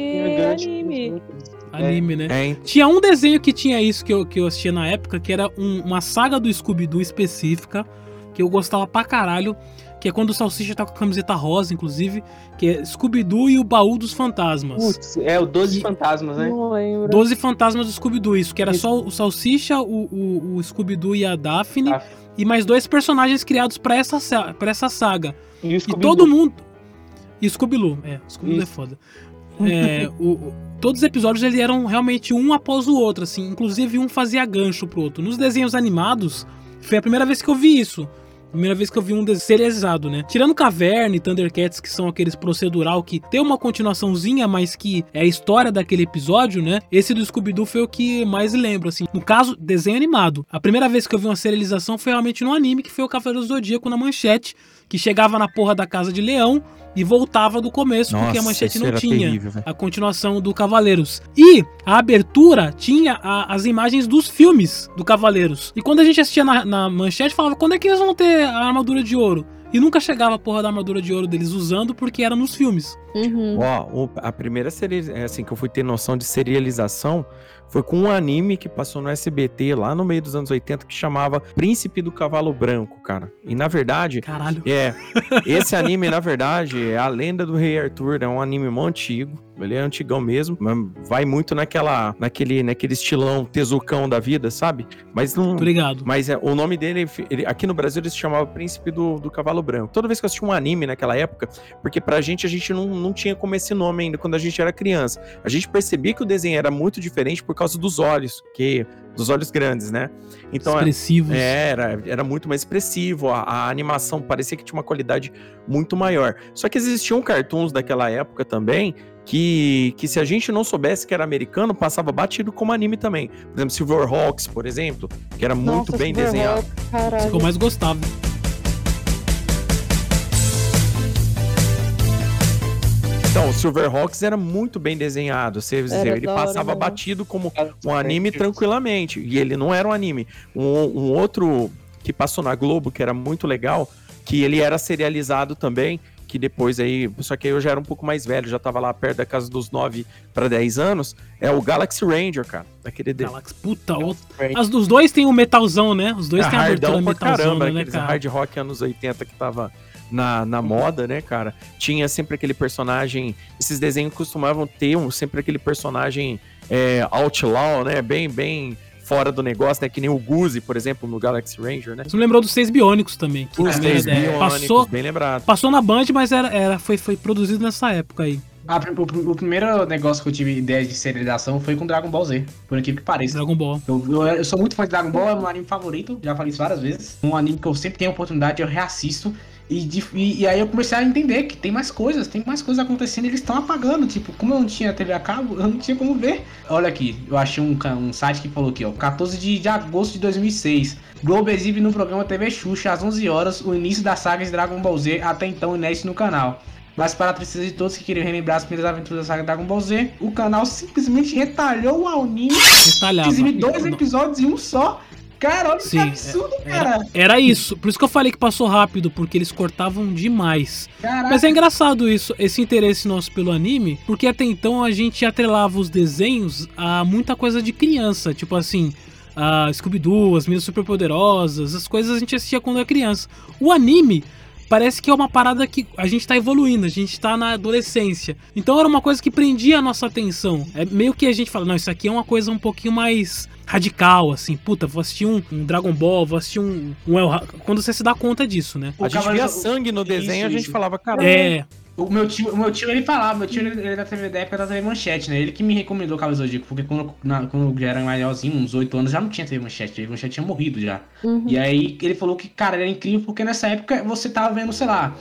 anime. outros. Anime, né? É, Tinha um desenho que tinha isso que eu, que eu assistia na época, que era um- uma saga do Scooby-Doo específica, que eu gostava pra caralho, que é quando o Salsicha tá com a camiseta rosa, inclusive, que é Scooby-Doo e o Baú dos Fantasmas. Putz, é o 12 E- fantasmas, né? Não lembro. Doze Fantasmas do Scooby-Doo, isso, que era Isso. só o Salsicha, o, o, o Scooby-Doo e a Daphne, Daphne. E mais dois personagens criados pra essa, sa- pra essa saga. E, E todo mundo. E Scooby-Doo, é, Scooby-Doo é foda. <laughs> É, o- todos os episódios eles eram realmente um após o outro, assim, inclusive um fazia gancho pro outro. Nos desenhos animados, foi a primeira vez que eu vi isso. Primeira vez que eu vi um serializado, né? Tirando Caverna e Thundercats, que são aqueles procedural que tem uma continuaçãozinha, mas que é a história daquele episódio, né? Esse do Scooby-Doo foi o que mais lembro, assim. No caso, desenho animado. A primeira vez que eu vi uma serialização foi realmente no anime, que foi o Cavaleiro do Zodíaco na manchete, que chegava na porra da Casa de Leão e voltava do começo, porque a manchete não tinha terrível, a continuação do Cavaleiros. E a abertura tinha a- as imagens dos filmes do Cavaleiros. E quando a gente assistia na, na manchete, falava quando é que eles vão ter a armadura de ouro? E nunca chegava a porra da armadura de ouro deles usando porque era nos filmes. Uhum. Ó, a primeira série é, assim, que eu fui ter noção de serialização foi com um anime que passou no SBT lá no meio dos anos 80 que chamava Príncipe do Cavalo Branco, cara. E na verdade, Caralho. é, esse anime, na verdade, é a lenda do Rei Arthur, é um anime mó antigo. Ele é antigão mesmo, mas vai muito naquela, naquele, naquele estilão tezucão da vida, sabe? Mas não, Obrigado. mas é, o nome dele, ele- aqui no Brasil, ele se chamava Príncipe do, do Cavalo Branco. Toda vez que eu assisti um anime naquela época, porque pra gente, a gente não, não tinha como esse nome ainda quando a gente era criança. A gente percebia que o desenho era muito diferente por causa dos olhos, que dos olhos grandes, né? Então, Expressivos. é, era, era muito mais expressivo, a, a animação parecia que tinha uma qualidade muito maior. Só que existiam cartoons daquela época também que, que se a gente não soubesse que era americano, passava batido como anime também. Por exemplo, Silverhawks, por exemplo, que era muito Nossa, bem Silverhawks, desenhado. Isso que eu mais gostava. Então, o Silverhawks era muito bem desenhado. Você, Era ele hora passava batido como um anime tranquilamente. E ele não era um anime. Um, um outro que passou na Globo, que era muito legal, que ele era serializado também, que depois aí. Só que aí eu já era um pouco mais velho, já tava lá perto da casa dos 9 para 10 anos. É o Galaxy Ranger, cara. Aquele de... Galaxy, puta, outro. As dos dois tem o metalzão, né? Os dois é, têm a abertura metalzão, caramba, né, cara? hard rock anos 80 que tava na, na moda, né, cara? Tinha sempre aquele personagem. Esses desenhos costumavam ter um, sempre aquele personagem é, outlaw, né? Bem, bem fora do negócio, né? Que nem o Guzi, por exemplo, no Galaxy Ranger, né? Você me lembrou dos Seis Biônicos também. Que Os era- biônicos, passou, bem lembrado. passou na Band, mas era, era, foi, foi produzido nessa época aí. Ah, o, primeiro negócio que eu tive ideia de serialização foi com Dragon Ball Z, por incrível que pareça. Dragon Ball. Eu, eu, eu sou muito fã de Dragon Ball, é o meu anime favorito, já falei isso várias vezes. Um anime que eu sempre tenho oportunidade, eu reassisto. E, de- e, e aí eu comecei a entender que tem mais coisas, tem mais coisas acontecendo e eles estão apagando. Tipo, como eu não tinha TV a cabo, eu não tinha como ver. Olha aqui, eu achei um, um site que falou aqui, ó. 14 de, de agosto de 2006. Globo exibe no programa TV Xuxa às 11 horas o início da saga de Dragon Ball Z, até então inédito no canal. Mas para a tristeza de todos que queriam relembrar as primeiras aventuras da saga Dragon Ball Z, o canal simplesmente retalhou o anime Retalhava. exibe dois episódios em um só. Cara, olha Sim, que absurdo, cara. Era, era isso. Por isso que eu falei que passou rápido, porque eles cortavam demais. Caraca. Mas é engraçado isso, esse interesse nosso pelo anime, porque até então a gente atrelava os desenhos a muita coisa de criança, tipo assim, a Scooby-Doo, as Meninas Superpoderosas, as coisas a gente assistia quando era criança. O anime parece que é uma parada que a gente tá evoluindo, a gente tá na adolescência. Então era uma coisa que prendia a nossa atenção. É meio que a gente fala, não, isso aqui é uma coisa um pouquinho mais radical, assim, puta, vou assistir um, um Dragon Ball, vou assistir um, um El Quando você se dá conta disso, né? O a gente via sangue no desenho, a Isso, gente isso. falava, cara, É, O meu tio, o meu tio ele falava, meu tio ele, ele é da TV da época da TV Manchete, né? Ele que me recomendou o do Zodíaco, porque quando, na- quando eu já era maiorzinho, uns 8 anos, já não tinha TV Manchete, TV Manchete tinha morrido já. Uhum. E aí ele falou que, cara, era incrível porque nessa época você tava vendo, sei lá,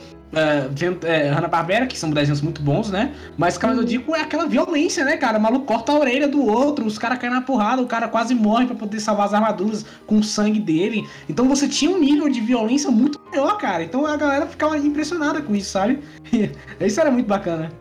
vendo é, Hanna-Barbera, que são desenhos muito bons, né? Mas Cavaleiro do Zodíaco é aquela violência, né, cara? O maluco corta a orelha do outro, os caras caem na porrada, o cara quase morre pra poder salvar as armaduras com o sangue dele. Então você tinha um nível de violência muito maior, cara. Então a galera ficava impressionada com isso, sabe? <laughs> Isso era muito bacana.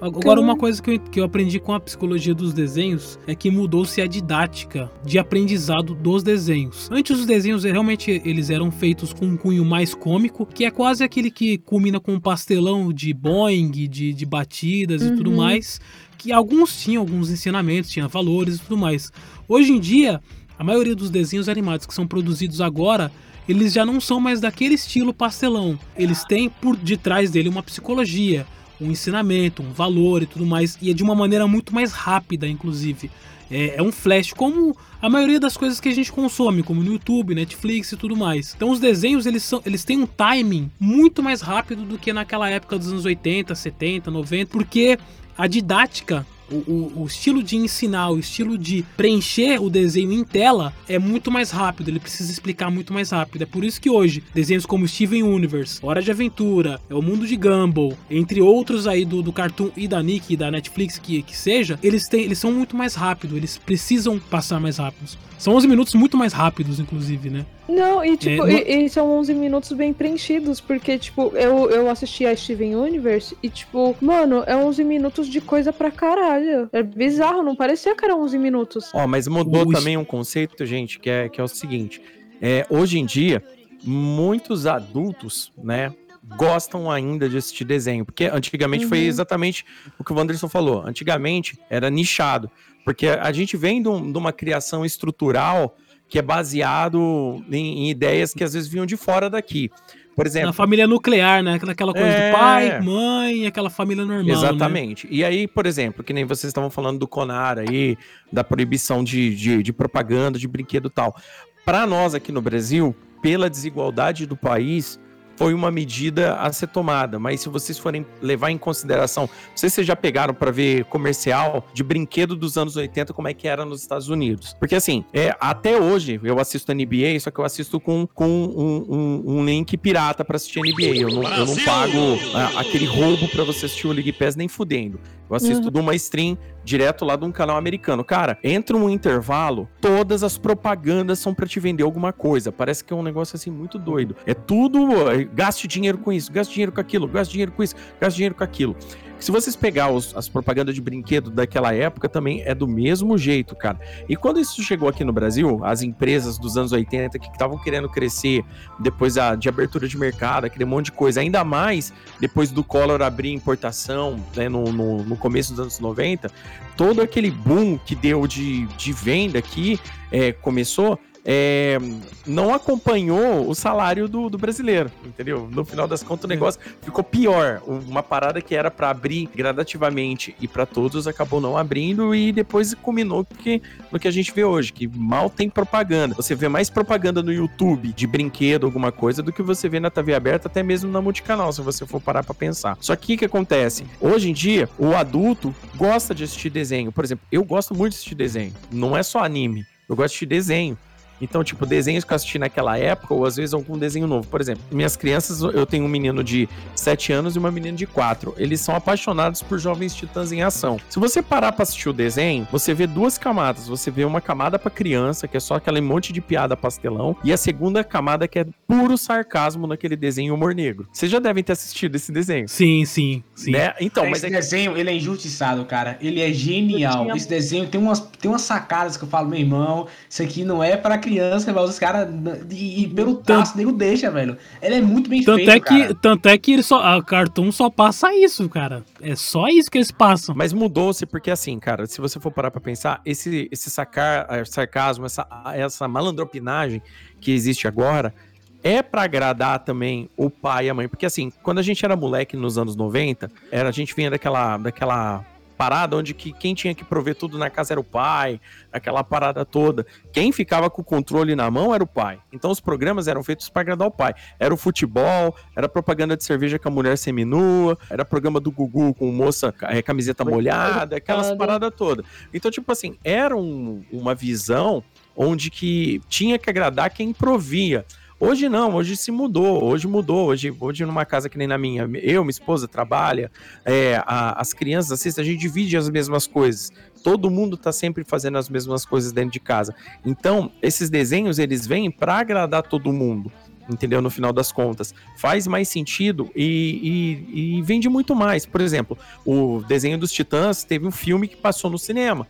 Agora, uma coisa que eu, que eu aprendi com a psicologia dos desenhos é que mudou-se a didática de aprendizado dos desenhos. Antes, os desenhos realmente eles eram feitos com um cunho mais cômico, que é quase aquele que culmina com um pastelão de Boeing, de, de batidas e tudo Uhum. mais. Que alguns tinham alguns ensinamentos, tinham valores e tudo mais. Hoje em dia, a maioria dos desenhos animados que são produzidos agora eles já não são mais daquele estilo pastelão. Eles têm por detrás dele uma psicologia, um ensinamento, um valor e tudo mais, e é de uma maneira muito mais rápida, inclusive. É, é um flash, como a maioria das coisas que a gente consome, como no YouTube, Netflix e tudo mais. Então os desenhos eles, são, eles têm um timing muito mais rápido do que naquela época dos anos 80, 70, 90, porque a didática o, o- estilo de ensinar, o estilo de preencher o desenho em tela é muito mais rápido, ele precisa explicar muito mais rápido. É por isso que hoje, desenhos como Steven Universe, Hora de Aventura, é o Mundo de Gumball, entre outros aí do, do Cartoon e da Nick e da Netflix que, que seja, eles, têm, eles são muito mais rápidos, eles precisam passar mais rápidos. São 11 minutos muito mais rápidos, inclusive, né? Não, e tipo, no- e, e são 11 minutos bem preenchidos, porque, tipo, eu, eu assisti a Steven Universe e, tipo, mano, é 11 minutos de coisa pra caralho. É bizarro, não parecia que era 11 minutos. Ó, mas mudou Ui. também um conceito, gente, que é, que é o seguinte: é, hoje em dia, muitos adultos, né, gostam ainda de assistir desenho, porque antigamente foi Uhum. exatamente o que o Wanderson falou. Antigamente era nichado, porque a gente vem de, um- de uma criação estrutural que é baseado em, em ideias que às vezes vinham de fora daqui. Por exemplo, Na família nuclear, né? Aquela, coisa É. do pai, mãe, aquela família normal. Né? Exatamente. E aí, por exemplo, que nem vocês estavam falando do Conar aí, da proibição de, de, de propaganda, de brinquedo e tal. Para nós aqui no Brasil, pela desigualdade do país, foi uma medida a ser tomada. Mas se vocês forem levar em consideração, não sei se vocês já pegaram para ver comercial de brinquedo dos anos 80, como é que era nos Estados Unidos. Porque assim, é, até hoje eu assisto NBA, só que eu assisto com, com um, um- um link pirata para assistir NBA. Eu não, eu não pago ah, aquele roubo para você assistir o League Pass nem fudendo. Eu assisto de uma stream direto lá de um canal americano. Cara, entra um intervalo, todas as propagandas são pra te vender alguma coisa. Parece que é um negócio assim muito doido. É tudo, eh, gaste dinheiro com isso, gaste dinheiro com aquilo, gaste dinheiro com isso, gaste dinheiro com aquilo. Se vocês pegar os- as propagandas de brinquedo daquela época, também é do mesmo jeito, cara. E quando isso chegou aqui no Brasil, as empresas dos anos 80 que estavam querendo crescer depois a, de abertura de mercado, aquele monte de coisa, ainda mais depois do Collor abrir importação né, no, no, no começo dos anos 90, todo aquele boom que deu de, de venda aqui é, começou. É, não acompanhou o salário do, do, brasileiro, entendeu? No final das contas, o negócio ficou pior. Uma parada que era para abrir gradativamente e para todos acabou não abrindo e depois culminou que, no que a gente vê hoje, que mal tem propaganda. Você vê mais propaganda no YouTube de brinquedo, alguma coisa, do que você vê na TV aberta, até mesmo na multicanal, se você for parar para pensar. Só que o que acontece? Hoje em dia, o adulto gosta de assistir desenho. Por exemplo, eu gosto muito de assistir desenho. Não é só anime. Eu gosto de assistir desenho. Então, tipo, desenhos que eu assisti naquela época, ou às vezes algum desenho novo. Por exemplo, minhas crianças, eu tenho um menino de 7 anos e uma menina de 4. Eles são apaixonados por Jovens Titãs em Ação. Se você parar pra assistir o desenho, você vê duas camadas. Você vê uma camada pra criança, que é só aquele monte de piada pastelão, e a segunda camada que é puro sarcasmo naquele desenho humor negro. Vocês já devem ter assistido esse desenho. Sim, sim, sim. Né? Então, esse mas é desenho, ele é injustiçado, cara. Ele é genial. Tinha... Esse desenho tem umas, tem umas sacadas que eu falo, meu irmão, isso aqui não é para criança, mas os caras e, e, pelo traço, nego deixa, velho. Ele é muito bem tanto feito, é que, cara. Tanto é que ele só, a Cartoon só passa isso, cara. É só isso que eles passam. Mas mudou-se porque assim, cara, se você for parar para pensar, esse esse sacar, eh, sarcasmo, essa essa malandropinagem que existe agora, é para agradar também o pai e a mãe, porque assim, quando a gente era moleque nos anos 90, era a gente vinha daquela daquela parada onde que quem tinha que prover tudo na casa era o pai, aquela parada toda. Quem ficava com o controle na mão era o pai. Então os programas eram feitos para agradar o pai. Era o futebol, era propaganda de cerveja com a mulher seminua, era programa do Gugu com moça é, camiseta molhada, aquelas paradas todas. Então, tipo assim, era um, uma visão onde que tinha que agradar quem provia. Hoje não, hoje se mudou, hoje mudou, hoje, hoje numa casa que nem na minha, eu, minha esposa trabalha, é, a, as crianças assistem, a gente divide as mesmas coisas, todo mundo tá sempre fazendo as mesmas coisas dentro de casa. Então, esses desenhos, eles vêm para agradar todo mundo, entendeu? No final das contas. Faz mais sentido e, e, e, vende muito mais. Por exemplo, o desenho dos Titãs teve um filme que passou no cinema.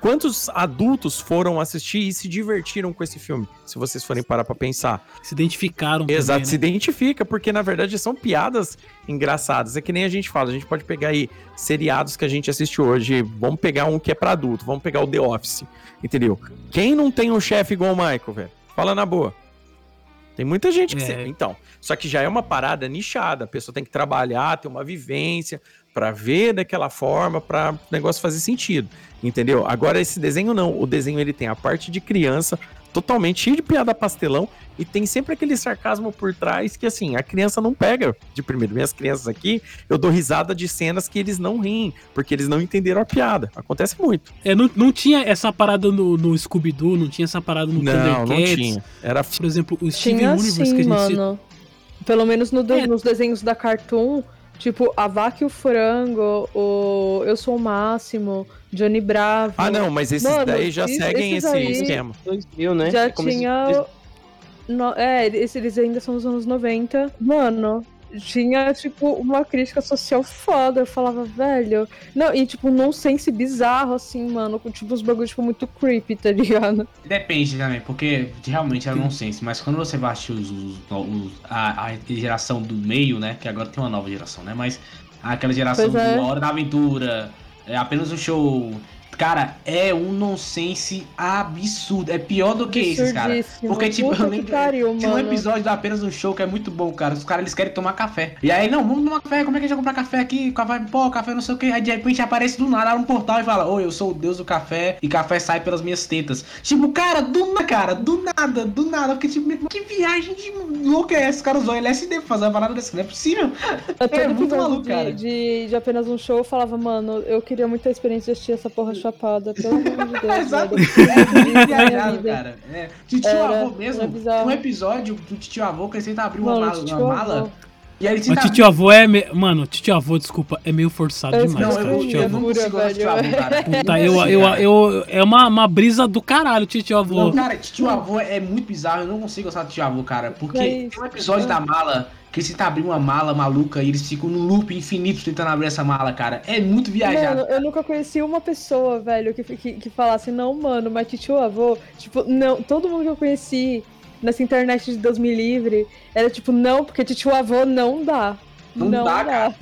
Quantos adultos foram assistir e se divertiram com esse filme? Se vocês forem parar pra pensar. Se identificaram. Exato, também, né? se identifica, porque na verdade são piadas engraçadas. É que nem a gente fala, a gente pode pegar aí seriados que a gente assiste hoje. Vamos pegar um que é pra adulto, vamos pegar o The Office, entendeu? Quem não tem um chefe igual o Michael, velho? Fala na boa. Tem muita gente que. É. Então, só que já é uma parada nichada. A pessoa tem que trabalhar, ter uma vivência para ver daquela forma, para o negócio fazer sentido, entendeu? Agora esse desenho não, o desenho ele tem a parte de criança totalmente cheio de piada pastelão e tem sempre aquele sarcasmo por trás que assim, a criança não pega de primeiro. Minhas crianças aqui, eu dou risada de cenas que eles não riem, porque eles não entenderam a piada. Acontece muito. É, não, não tinha essa parada no, no Scooby-Doo, não tinha essa parada no Não, não tinha. Era... Por exemplo, o Steven tinha Universe sim, que a gente... Mano. Pelo menos no, é. nos desenhos da Cartoon, Tipo, a Vaca e o Frango, o Eu Sou o Máximo, Johnny Bravo. Ah, não, mas esses Mano, daí já seguem esse aí, esquema. 2000, né? Já é tinha... No... É, esses ainda são dos anos 90. Mano, tinha, tipo, uma crítica social foda. Eu falava, velho. Não, e, tipo, um nonsense bizarro, assim, mano. Com, tipo, os bagulhos, tipo, muito creepy, tá ligado? Depende também, porque realmente era nonsense. Mas quando você assistir os, os, os a, a, geração do meio, né? Que agora tem uma nova geração, né? Mas aquela geração pois é. do Hora da Aventura, é apenas um show Cara, é um nonsense absurdo. É pior do que esses, cara. Porque, tipo, eu lembro. Pariu, tinha um episódio da apenas um show que é muito bom, cara. Os caras eles querem tomar café. E aí, não, vamos tomar café. Como é que a gente vai comprar café aqui? Café, pô, café não sei o que. Aí de repente aparece do nada um portal e fala: Oi, eu sou o deus do café e café sai pelas minhas tetas. Tipo, cara, do nada, cara, do nada, do nada. Porque, tipo, que viagem de louco é essa? Os caras usam LSD pra fazer uma parada dessa. Não é possível. Eu é muito maluco, de, cara. De, de apenas um show, eu falava, mano, eu queria muita experiência de assistir essa porra chapada, pelo amor de Deus. <laughs> Exato. É viajado, cara. É. Titio Avô mesmo, um episódio do Titio Avô que ele tenta abrir uma, mala, uma mala. E aí ele o titio avô é. Me... Mano, titio avô, desculpa, é meio forçado eu demais, não, cara. Eu, titio avô. Não titio avô, cara. Puta, eu, eu, eu, é uma, uma brisa do caralho, titio avô. Não, cara, titio avô é muito bizarro. Eu não consigo gostar do titio avô, cara. Porque é tem um episódio da mala que você tá abrindo uma mala maluca e eles ficam no loop infinito tentando abrir essa mala, cara. É muito viajado. Mano, eu nunca conheci uma pessoa, velho, que, que, que falasse, não, mano, mas tio avô, tipo, não, todo mundo que eu conheci nessa internet de Deus me livre era tipo, não, porque tio avô não dá. Não, não dá, <laughs> dá.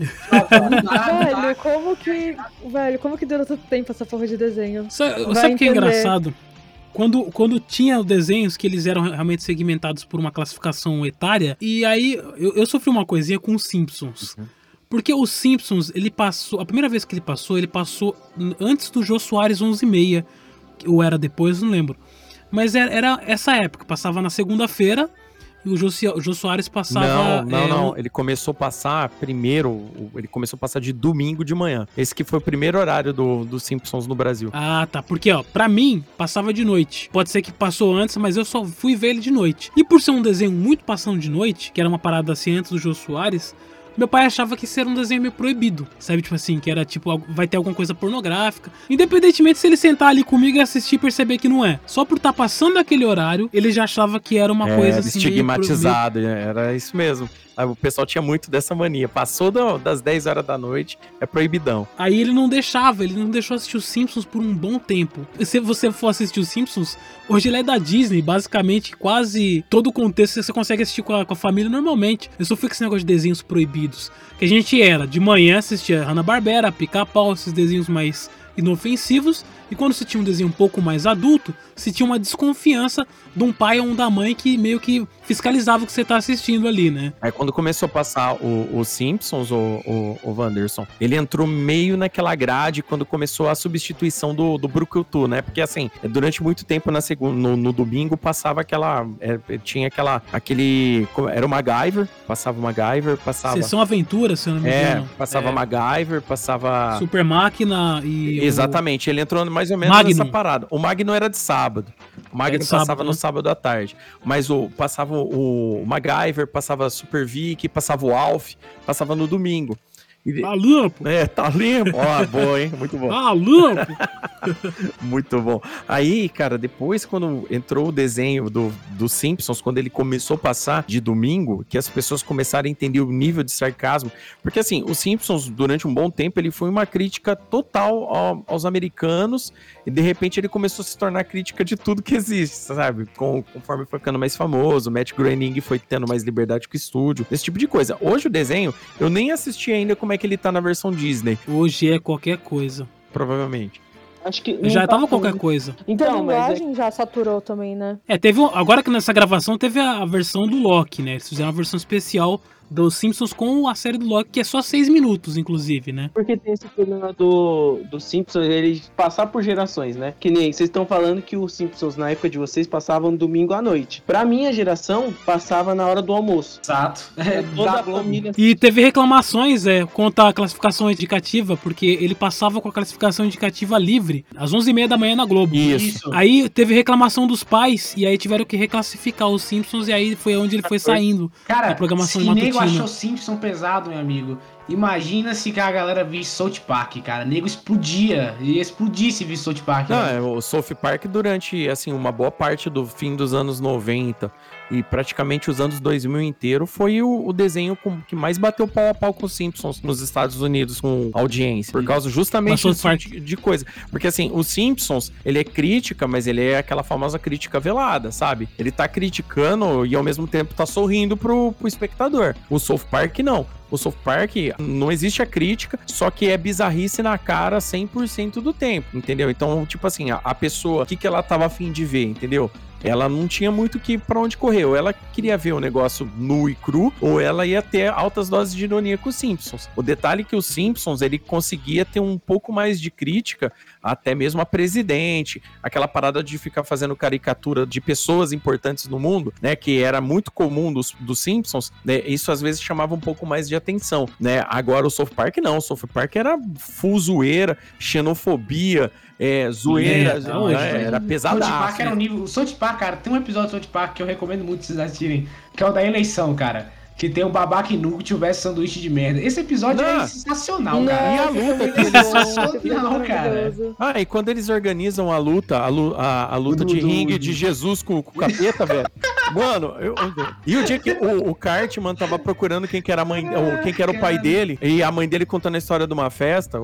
Não dá, velho, como que. Velho, como que deu tanto tempo essa porra de desenho? Sabe, sabe o que é engraçado? Quando, quando tinha desenhos que eles eram realmente segmentados por uma classificação etária, e aí eu, eu sofri uma coisinha com os Simpsons. Porque os Simpsons, ele passou. A primeira vez que ele passou, ele passou antes do Jô Soares 11 e meia. Ou era depois, não lembro. Mas era, era essa época, passava na segunda-feira e o Jô, o Jô Soares passava. Não, não, é, não. um- Ele começou a passar primeiro, ele começou a passar de domingo de manhã. Esse que foi o primeiro horário do, do Simpsons no Brasil. Ah, tá. Porque, ó, pra mim, passava de noite. Pode ser que passou antes, mas eu só fui ver ele de noite. E por ser um desenho muito passando de noite, que era uma parada assim antes do Jô Soares, meu pai achava que isso era um desenho meio proibido. Sabe, tipo assim, que era tipo, vai ter alguma coisa pornográfica. Independentemente se ele sentar ali comigo e assistir e perceber que não é. Só por estar passando aquele horário, ele já achava que era uma É, coisa assim. meio estigmatizado, é, era isso mesmo. Aí O pessoal tinha muito dessa mania. Passou das 10 horas da noite, é proibidão. Aí ele não deixava, ele não deixou assistir os Simpsons por um bom tempo. Se você for assistir os Simpsons, hoje ele é da Disney, basicamente quase todo o contexto você consegue assistir com a, com a família normalmente. Eu só fui com esse negócio de desenhos proibidos. Que a gente era, de manhã assistia Hanna-Barbera, Pica-Pau, esses desenhos mais inofensivos. E quando se tinha um desenho um pouco mais adulto, se tinha uma desconfiança de um pai ou um da mãe que meio que fiscalizava o que você tá assistindo ali, né? Aí quando começou a passar o, o Simpsons, o, o, o Wanderson, ele entrou meio naquela grade quando começou a substituição do, do Brucutu, né? Porque assim, durante muito tempo na segunda, no, no domingo passava aquela. é, tinha aquela. aquele. Era o MacGyver, passava o MacGyver, passava. Sessão Aventura, se eu não me É, engano. passava É. MacGyver, passava. Super Máquina e. Exatamente, ele entrou mais ou menos Magnum. nessa parada. O Magno era de sábado. O Magno É de sábado, passava no né? sábado à tarde. Mas o passava o, o MacGyver, passava Super Vic, passava o Alf, passava no domingo. Tá limpo? É, tá limpo. Ó, boa, hein? Muito bom. Tá limpo? <laughs> Muito bom. Aí, cara, depois quando entrou o desenho do, do Simpsons, quando ele começou a passar de domingo, que as pessoas começaram a entender o nível de sarcasmo. Porque, assim, o Simpsons, durante um bom tempo, ele foi uma crítica total ao- aos americanos e, de repente, ele começou a se tornar crítica de tudo que existe, sabe? Com, conforme foi ficando mais famoso, o Matt Groening foi tendo mais liberdade com o estúdio, esse tipo de coisa. Hoje o desenho, eu nem assisti ainda como é que ele tá na versão Disney, Hoje é qualquer coisa. provavelmente. Acho que. Já tá tava qualquer coisa. a Então, mas é linguagem já saturou também, né? É, teve. um- Agora que nessa gravação teve a, a versão do Loki, né? Eles fizeram uma versão especial dos Simpsons com a série do Loki, que é só seis minutos, inclusive, né? Porque tem esse problema do, do Simpsons, ele passar por gerações, né? Que nem vocês estão falando que os Simpsons, na época de vocês, passavam domingo à noite. Pra minha geração, passava na hora do almoço. Exato. É, Toda da a família. E teve reclamações é, quanto à classificação indicativa, porque ele passava com a classificação indicativa livre, às 11h30 da manhã na Globo. Isso. Aí teve reclamação dos pais, e aí tiveram que reclassificar os Simpsons, e aí foi onde ele foi saindo. Cara, da programação matutina. Achou Simpson pesado, meu amigo. Imagina se que a galera visse South Park, cara. Nego explodia. Ia explodir se visse South Park. Não, velho. é, o South Park durante, assim, uma boa parte do fim dos anos 90 e praticamente os anos 2000 inteiro foi o, o desenho com- que mais bateu pau a pau com os Simpsons nos Estados Unidos com audiência, por causa justamente de, de coisa. Porque assim, os Simpsons, ele é crítica, mas ele é aquela famosa crítica velada, sabe? Ele tá criticando e ao mesmo tempo tá sorrindo pro, pro espectador. O South Park não. O South Park não existe a crítica, só que é bizarrice na cara 100% do tempo, entendeu? Então, tipo assim, a, a pessoa, o que, que ela tava afim de ver, entendeu? Ela não tinha muito que para onde correr. Ou ela queria ver o negócio nu e cru, ou ela ia ter altas doses de ironia com os Simpsons. O detalhe é que os Simpsons ele conseguia ter um pouco mais de crítica, até mesmo a presidente, aquela parada de ficar fazendo caricatura de pessoas importantes no mundo, né? Que era muito comum dos, dos Simpsons, né? Isso às vezes chamava um pouco mais de atenção, né? Agora o South Park não, o South Park era full zoeira, xenofobia, é, zoeira, É, né? hoje, era South Park era um nível. O South Park, cara, tem um episódio do South Park que eu recomendo muito vocês assistirem, que é o da eleição, cara. Que tem o babaca inútil versus sanduíche de merda. Esse episódio Não. é sensacional, cara. E a luta que bom, Sensacional, cara. Ah, e quando eles organizam a luta, a, lu- a- a luta de do- ringue do- de Jesus com, com o capeta, velho. Mano, eu- e o dia que o, o Cartman tava procurando quem que era a mãe, ou quem que era o pai dele, e a mãe dele contando a história de uma festa,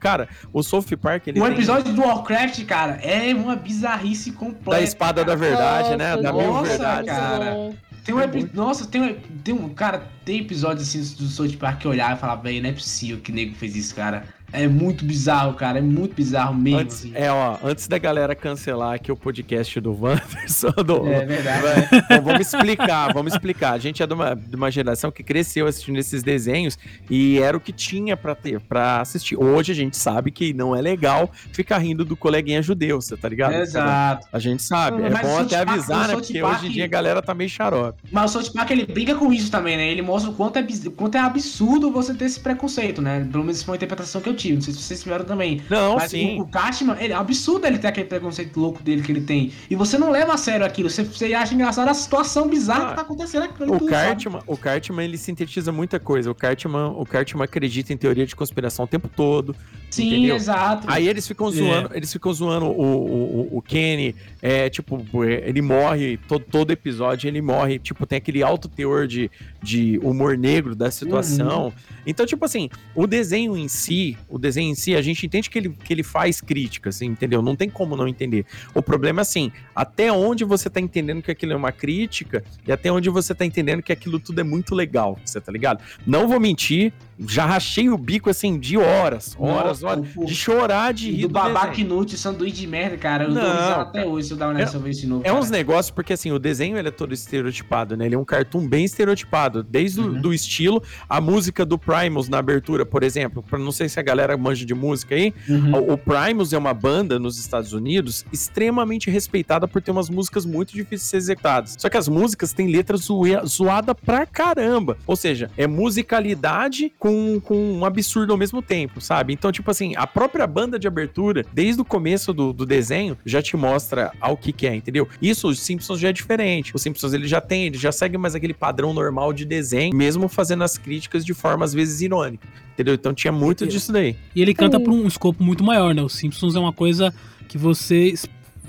cara, o South Park, ele Um tem episódio do Warcraft, cara, é uma bizarrice completa. da espada da verdade, né? Nossa, Da mil nossa, verdades. cara. Tem um epi... Nossa, tem um... tem um. Cara, tem episódios assim do South Park que eu olhava e falava, velho, não é possível que nego fez isso, cara. É muito bizarro, cara. É muito bizarro mesmo. Antes, assim. é, ó, antes da galera cancelar aqui o podcast do Wanderson, <laughs> do, É verdade. Então, vamos explicar, vamos explicar. A gente é de uma, de uma geração que cresceu assistindo esses desenhos e era o que tinha pra ter, para assistir. Hoje a gente sabe que não é legal ficar rindo do coleguinha judeu, você tá ligado? Exato. A gente sabe. É Mas bom o até Park- avisar, né? Porque Park- hoje em dia a galera tá meio xarope. Mas o South Park ele brinca com isso também, né? Ele mostra o quanto é, quanto é absurdo você ter esse preconceito, né? Pelo menos foi uma interpretação que eu tive. Não sei se vocês tiveram também. Não, Mas sim. o, o ele, é absurdo ele ter aquele preconceito louco dele que ele tem. E você não leva a sério aquilo. Você, você acha engraçado a situação bizarra Ah, que tá acontecendo aquilo. O tudo, sabe? Cartman, o Cartman, ele sintetiza muita coisa. O Cartman, o Cartman acredita em teoria de conspiração o tempo todo. Sim, entendeu? exato. Aí eles ficam zoando, eles ficam zoando o, o, o- o Kenny, é, tipo, ele morre, todo, todo episódio ele morre, tipo, tem aquele alto teor de, de humor negro da situação. Então, tipo assim, o desenho em si, o desenho em si, a gente entende que ele, que ele faz críticas, entendeu? Não tem como não entender. O problema é assim, até onde você tá entendendo que aquilo é uma crítica e até onde você tá entendendo que aquilo tudo é muito legal, você tá ligado? Não vou mentir, já rachei o bico assim de horas, horas, Nossa, horas, o- de chorar de rir do do desenho. inútil, sanduíche de merda, cara. Eu Não, cara. até hoje se eu dar uma nessa vez de novo. É cara. uns negócios, porque assim, o desenho ele é todo estereotipado, né? Ele é um cartoon bem estereotipado, desde o Uhum. do estilo, a música do Primus na abertura, por exemplo, pra não sei se a galera manja de música aí, Uhum. o, o Primus é uma banda nos Estados Unidos extremamente respeitada por ter umas músicas muito difíceis de ser executadas. Só que as músicas têm letras zoe- zoada pra caramba. Ou seja, é musicalidade com, com um absurdo ao mesmo tempo, sabe? Então, tipo assim, a própria banda de abertura, desde o começo do, do desenho, já te mostra ao que que é, entendeu? Isso, os Simpsons já é diferente. Os Simpsons, ele já tem, ele já segue mais aquele padrão normal de desenho, mesmo fazendo as críticas de forma, às vezes, irônica, entendeu? Então tinha muito disso daí. E ele canta por um escopo muito maior, né? Os Simpsons é uma coisa que você,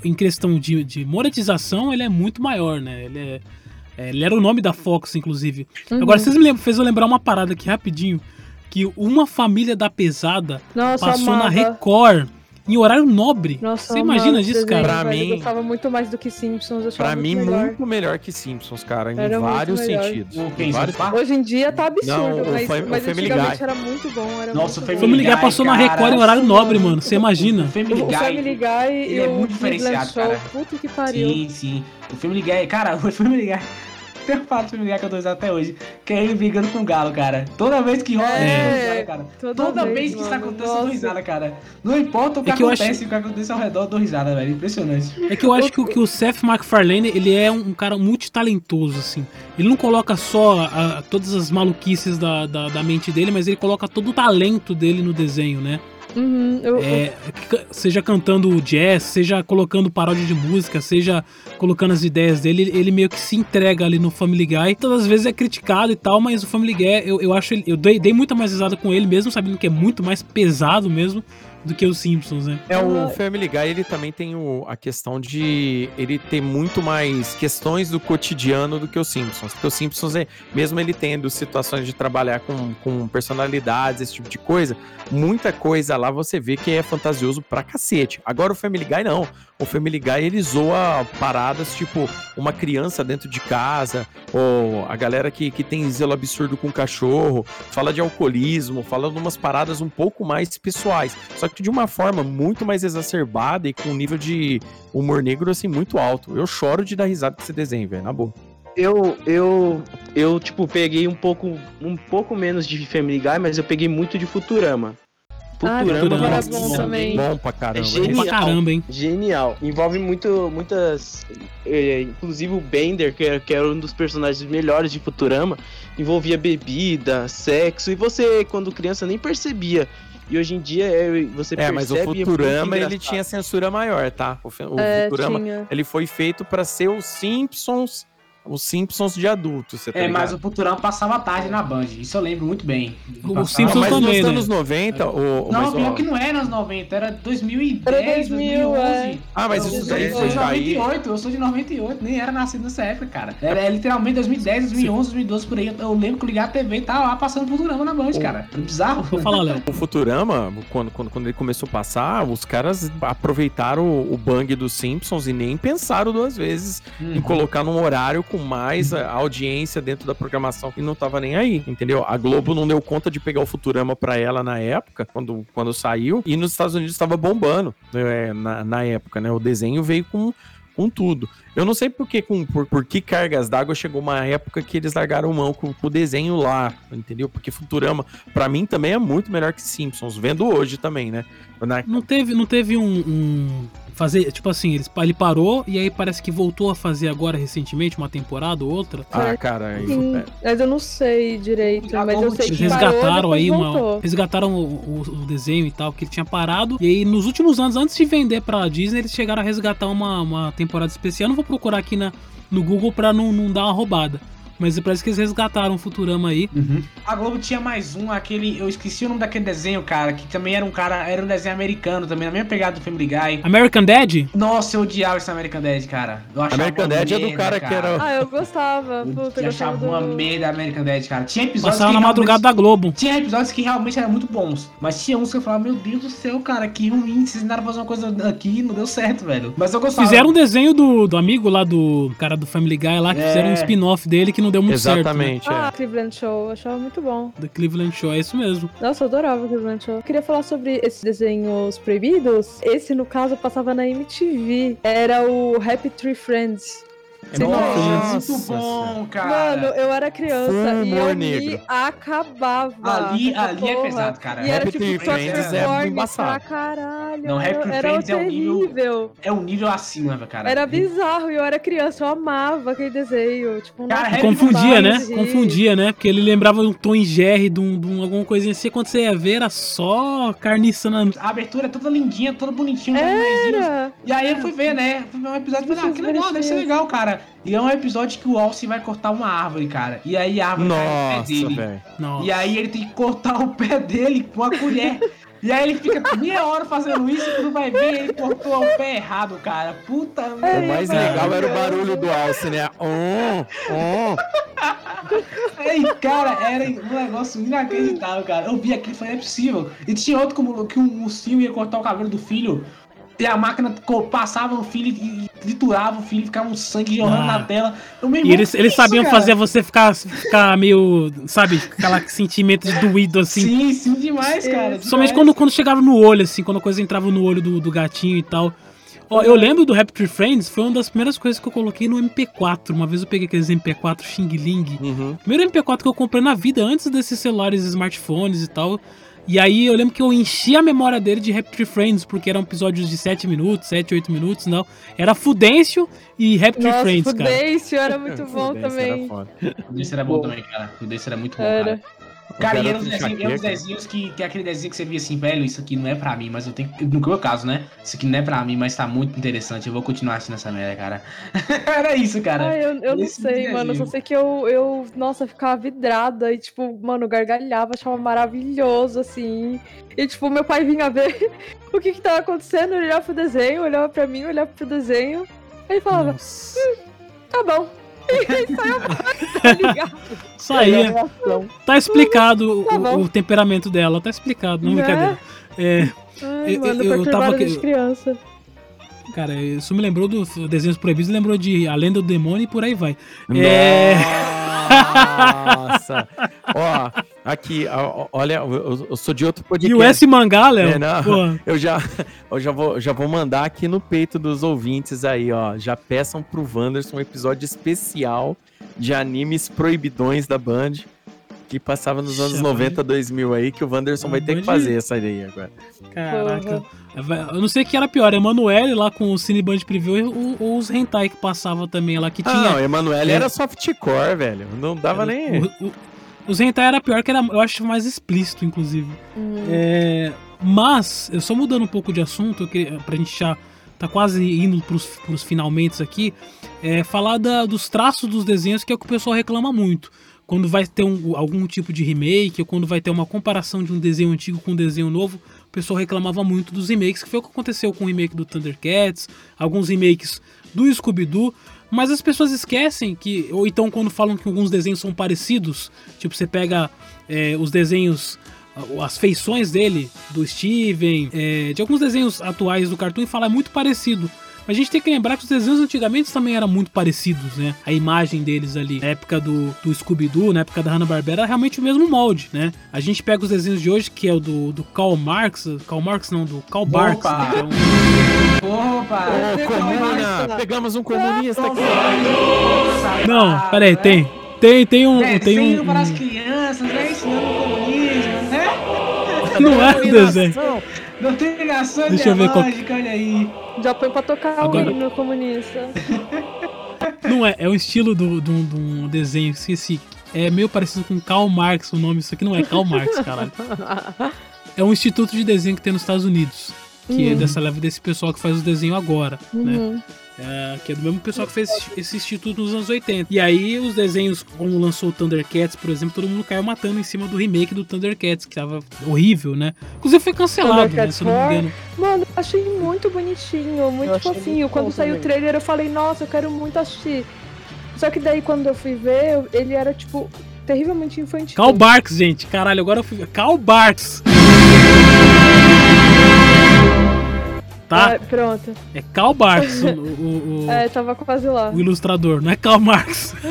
em questão de, de monetização, ele é muito maior, né? Ele, é, é, ele era o nome da Fox, inclusive. Uhum. Agora, vocês me lembram, fez eu lembrar uma parada aqui rapidinho, que uma família da pesada Nossa, passou na amava. Record em horário nobre. Nossa, Você imagina disso, cara? Pra velho. mim- Eu gostava muito mais do que Simpsons. Eu Pra mim, muito melhor. muito melhor que Simpsons, cara, em Era vários sentidos. O Em vários... Hoje em dia tá absurdo, Não, o mas, o mas Family antigamente Guy. era muito bom. Era Nossa, o muito bom. Family Guy passou na Record em horário nobre, mano. Você imagina? O Family O. Family Guy ele e é o muito diferenciado, Show. cara. Puta que pariu. Sim, sim. O Family Guy, cara, <laughs> o Family Guy. Do Guy que eu tô usando até hoje, que é ele brigando com o galo, cara. Toda vez que rola, É, cara. toda Toda, vez, vez, que isso acontece, eu dou risada, cara. Não importa o que É que acontece, acho- o que acontece ao redor, eu dou risada, velho. Impressionante. É que eu acho que, o- que o Seth MacFarlane, ele é um, um cara multitalentoso, assim. Ele não coloca só a- todas as maluquices da, da, da mente dele, mas ele coloca todo o talento dele no desenho, né? Uhum, eu, É, ca- seja cantando jazz, seja colocando paródia de música, seja colocando as ideias dele, ele- meio que se entrega ali no Family Guy. Todas as vezes é criticado e tal, mas o Family Guy, eu, eu acho, eu dei, dei muita mais risada com ele, mesmo sabendo que é muito mais pesado mesmo do que os Simpsons, né? É, o Family Guy, ele também tem o- a questão de ele ter muito mais questões do cotidiano do que os Simpsons. Porque os Simpsons, é, mesmo ele tendo situações de trabalhar com, com personalidades, esse tipo de coisa, muita coisa lá você vê que é fantasioso pra cacete. Agora o Family Guy não. O Family Guy, ele zoa paradas tipo uma criança dentro de casa, ou a galera que, que tem zelo absurdo com cachorro, fala de alcoolismo, fala de umas paradas um pouco mais pessoais. Só que de uma forma muito mais exacerbada e com um nível de humor negro assim muito alto. Eu choro de dar risada com esse desenho, velho, na boa. Eu, eu, eu, tipo, peguei um pouco, um pouco menos de Family Guy, mas eu peguei muito de Futurama. Ah, Futurama era nossa, bom também. Bom pra caramba. É genial. Pra caramba, hein? Genial. Envolve muito, muitas. eh, inclusive o Bender, que era, que era um dos personagens melhores de Futurama, envolvia bebida, sexo, e você, quando criança, nem percebia. E hoje em dia é, você É, mas o percebe. e é Futurama ele engraçado. tinha censura maior, tá? O, o É, Futurama tinha. ele foi feito pra ser os Simpsons, os Simpsons de adulto, você tá É, ligado? mas o Futurama passava tarde na Band. Isso eu lembro muito bem. O Simpsons Não, mas também, nos né? anos 90, o, Não, mas, pior ó, que não era nos 90, era 2010, Era 2000, 2011. é. Ah, mas eu, isso eu daí sou foi de cair. 98, eu sou de 98, nem era nascido nessa época, cara. Era é, literalmente 2010, 2011, 2012 por aí. Eu lembro que eu liguei a TV e tava lá passando Futurama na Band, cara. É bizarro. Vou falar, Léo. O Futurama, quando, quando, quando ele começou a passar, os caras aproveitaram o, o bang dos Simpsons e nem pensaram duas vezes em Uhum. colocar num horário com mais a audiência dentro da programação e não tava nem aí, entendeu? A Globo não deu conta de pegar o Futurama pra ela na época, quando, quando saiu, e nos Estados Unidos estava bombando é, na, na época, né? O desenho veio com com tudo. Eu não sei por que, com, por, por que cargas d'água chegou uma época que eles largaram mão com, com o desenho lá, entendeu? Porque Futurama, para mim, também é muito melhor que Simpsons, vendo hoje também, né? Não teve, não teve um, um, fazer, tipo assim, ele, ele parou e aí parece que voltou a fazer agora recentemente, uma temporada ou outra. Ah, cara, Sim, é... mas eu não sei direito, mas eu sei Eles que resgataram parou, aí uma. voltou. Resgataram o, o- o desenho e tal, que ele tinha parado. E aí, nos últimos anos, antes de vender pra Disney, eles chegaram a resgatar uma, uma temporada especial. Não vou procurar aqui na, no Google pra não, não dar uma roubada. Mas parece que eles resgataram o Futurama aí. A Globo tinha mais um, aquele. Eu esqueci o nome daquele desenho, cara, que também era um cara. Era um desenho americano também, na mesma pegada do Family Guy. American Dad? Nossa, eu odiava esse American Dad, cara. Eu achava American Dad é do merda, cara que era- Ah, eu gostava. Puta, Eu eu achava gostava uma do... merda American Dad, cara. Tinha episódios Passava que na madrugada da Globo. Tinha episódios que realmente eram muito bons. Mas tinha uns que eu falava, meu Deus do céu, cara, que ruim. Vocês tentaram fazer uma coisa aqui e não deu certo, velho. Mas eu gostava. Fizeram um desenho do, do amigo lá do cara do Family Guy lá, que É. fizeram um spin-off dele que não deu muito certo. Né? Exatamente, Ah, é. Cleveland Show, eu achava muito bom. The Cleveland Show, é isso mesmo. Nossa, eu adorava Cleveland Show. Eu queria falar sobre esses desenhos proibidos. Esse, no caso, passava na MTV. Era o Happy Tree Friends. Você Nossa, muito bom, cara. Mano, eu era criança e humor me negro. acabava. Ali- essa ali é pesado, cara. E era Happy tipo Friends é California embaçado. pra caralho. Não, Happy era Friends é um nível-. É um nível acima, cara. Era bizarro e eu era criança, eu amava aquele desenho. Tipo, Cara, nossa, Confundia, né? Confundia, né? Porque ele lembrava um Tom e Jerry de, um, de um- alguma coisinha assim. Quando você ia ver, era só carniça na. A abertura é toda lindinha, toda bonitinha. Era. E aí eu fui ver, né? Fui ver um episódio e falei, ah, que legal, deve ser legal, cara. E é um episódio que o Alce vai cortar uma árvore, cara. E aí a árvore cai no pé Nossa, dele. velho. Nossa. E aí ele tem que cortar o pé dele com a colher. <laughs> E aí ele fica meia hora fazendo isso e quando vai ver, ele cortou o pé errado, cara. Puta O merda. mais legal era o barulho do Alce, né? Um, um. Aí, cara, era um negócio inacreditável, cara. Eu vi aquilo e falei, não é possível. E tinha outro como que um ursinho ia cortar o cabelo do filho. E a máquina passava no filho e triturava o filho, ficava um sangue jorrando Ah. na tela. Eu, meu E irmão, eles, eles isso, sabiam cara? fazer você ficar, ficar meio, sabe, aquela sentimento de doído assim. Sim, sim, demais, cara. Somente demais. quando, quando chegava no olho, assim, quando a coisa entrava no olho do, do gatinho e tal. Ó, eu lembro do Happy Tree Friends, foi uma das primeiras coisas que eu coloquei no MP4. Uma vez eu peguei aqueles MP4 Xing Ling. Uhum. Primeiro MP4 que eu comprei na vida, antes desses celulares smartphones e tal. E aí eu lembro que eu enchi a memória dele de Happy Tree Friends, porque eram episódios de 7 minutos, 7, 8 minutos, não. Era Fudêncio e Nossa, Friends, cara. Fudêncio era muito bom era também. foda. O desse era bom também, cara. O desse era muito bom, Era. cara. Cara, e eram os de desenhos, eram os enxaqueca. desenhos que tem aquele desenho que você via assim, velho, isso aqui não é pra mim, mas eu tenho que. No meu caso, né? Isso aqui não é pra mim, mas tá muito interessante. Eu vou continuar assistindo essa merda, cara. <laughs> Era isso, cara. Ai, eu, eu não sei, mano. Eu só sei que eu, eu, nossa, ficava vidrada e, tipo, mano, gargalhava, achava maravilhoso, assim. E, tipo, meu pai vinha ver <laughs> o que que tava acontecendo, ele olhava pro desenho, olhava pra mim, olhava pro desenho. Aí ele falava, Nossa. tá bom. <laughs> Ligar. Isso aí, é- tá explicado Tá o- o, temperamento dela, tá explicado, não Né? brincadeira. É, Ai, Eu- mano, eu- eu tava criança. cara, isso me lembrou dos desenhos proibidos, lembrou de A Lenda do Demônio e por aí vai. É. Nossa! Ó, aqui, olha, eu, sou de outro E podcast. o S Mangá, Léo? É, não. <laughs> Eu já, eu já vou, já vou mandar aqui no peito dos ouvintes aí, ó. Já peçam pro Wanderson um episódio especial de animes proibidões da Band, que passava nos anos Puxa, 90, 2000 aí, que o Wanderson vai ter que fazer essa aí agora. caraca. Eu não sei o que era pior, Emanuele lá com o Cineband Preview ou, ou os hentai que passava também lá, que Ah, tinha... não, Emanuele É. era softcore, velho. Não dava era- nem. o- o- os hentai era pior, que era, eu acho, mais explícito, inclusive. Hum. É, mas, eu só mudando um pouco de assunto, eu queria, pra gente já tá quase indo pros, pros finalmente aqui, é falar da- dos traços dos desenhos, que é o que o pessoal reclama muito. Quando vai ter um- algum tipo de remake, ou quando vai ter uma comparação de um desenho antigo com um desenho novo, o pessoal reclamava muito dos remakes, que foi o que aconteceu com o remake do Thundercats, alguns remakes do Scooby-Doo, mas as pessoas esquecem que, ou então quando falam que alguns desenhos são parecidos, tipo você pega é, os desenhos as feições dele, do Steven, é, de alguns desenhos atuais do Cartoon e fala é muito parecido. Mas a gente tem que lembrar que os desenhos antigamente também eram muito parecidos, né? A imagem deles ali, na época do, do Scooby-Doo, na época da Hanna-Barbera, era realmente o mesmo molde, né? A gente pega os desenhos de hoje, que é o do, do Karl Marx, Karl Marx não, do Karl Barks, Opa! né, é um- Opa! Ô, comuna! Pegamos um comunista aqui. Não, peraí, tem. Tem, tem um. É, tem desenho um, para as crianças, né? Ensinando o comunismo, né? Não é um desenho. Doutrinação Deixa eu ver qual- olha aí. Já põe pra tocar Agora- o hino comunista. <laughs> Não é, é o estilo do- do- de um desenho, esqueci. É meio parecido com Karl Marx o nome, isso aqui não é Karl Marx, <laughs> caralho. É um instituto de desenho que tem nos Estados Unidos. Que é Uhum. dessa leva desse pessoal que faz os desenhos agora, né? É, que é do mesmo pessoal que fez esse- instituto nos anos 80. E aí os desenhos, como lançou o Thundercats, por exemplo, todo mundo caiu matando em cima do remake do Thundercats, que tava horrível, né? Inclusive foi cancelado, né? Thundercats Se eu não me engano. Mano, eu achei muito bonitinho, muito fofinho. muito Quando saiu o trailer, eu falei, nossa, eu quero muito assistir. Só que daí, quando eu fui ver, eu- ele era, tipo, terrivelmente infantil. Karl Barks, gente. Caralho, agora eu fui. Karl Barks. Tá? É, pronto. É Karl Barks, o, o- o- <laughs> É, tava quase lá. o ilustrador, não é Karl Marx. <laughs>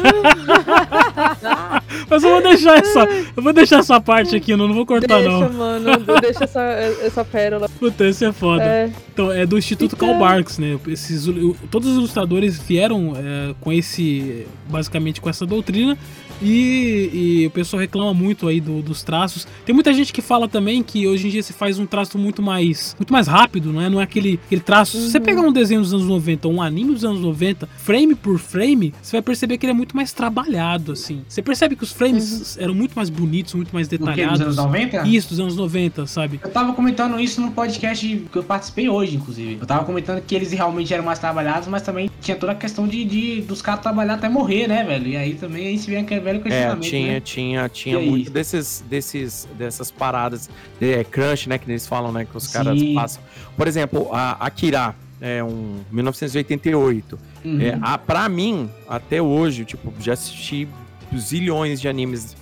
Mas eu vou deixar essa. Eu vou deixar essa parte aqui, eu não vou cortar, Deixa, não. mano, deixa essa, essa pérola. Puta, esse é foda. É, Então, é do Instituto Então- Karl Barks, né? Esses, todos os ilustradores vieram é, com esse. basicamente com essa doutrina. E, e o pessoal reclama muito aí do- dos traços. Tem muita gente que fala também que hoje em dia se faz um traço muito mais muito mais rápido, não é? Não é aquele, aquele traço. Se você pegar um desenho dos anos 90, um anime dos anos 90, frame por frame, você vai perceber que ele é muito mais trabalhado, assim. Você percebe que os frames eram muito mais bonitos, muito mais Do que detalhados. dos anos 90? Isso, dos anos 90, sabe? Eu tava comentando isso no podcast que eu participei hoje, inclusive. Eu tava comentando que eles realmente eram mais trabalhados, mas também tinha toda a questão de, de- dos caras trabalhar até morrer, né, velho? E aí também aí se vem aquele velho É, questionamento, tinha, né? tinha, tinha E aí? muito desses, desses, dessas paradas, é, crunch, né, que eles falam, né, que os caras Sim. passam. Por exemplo, a Akira, é um 1988. Uhum. É, a, pra mim, até hoje, tipo, já assisti zilhões de animes.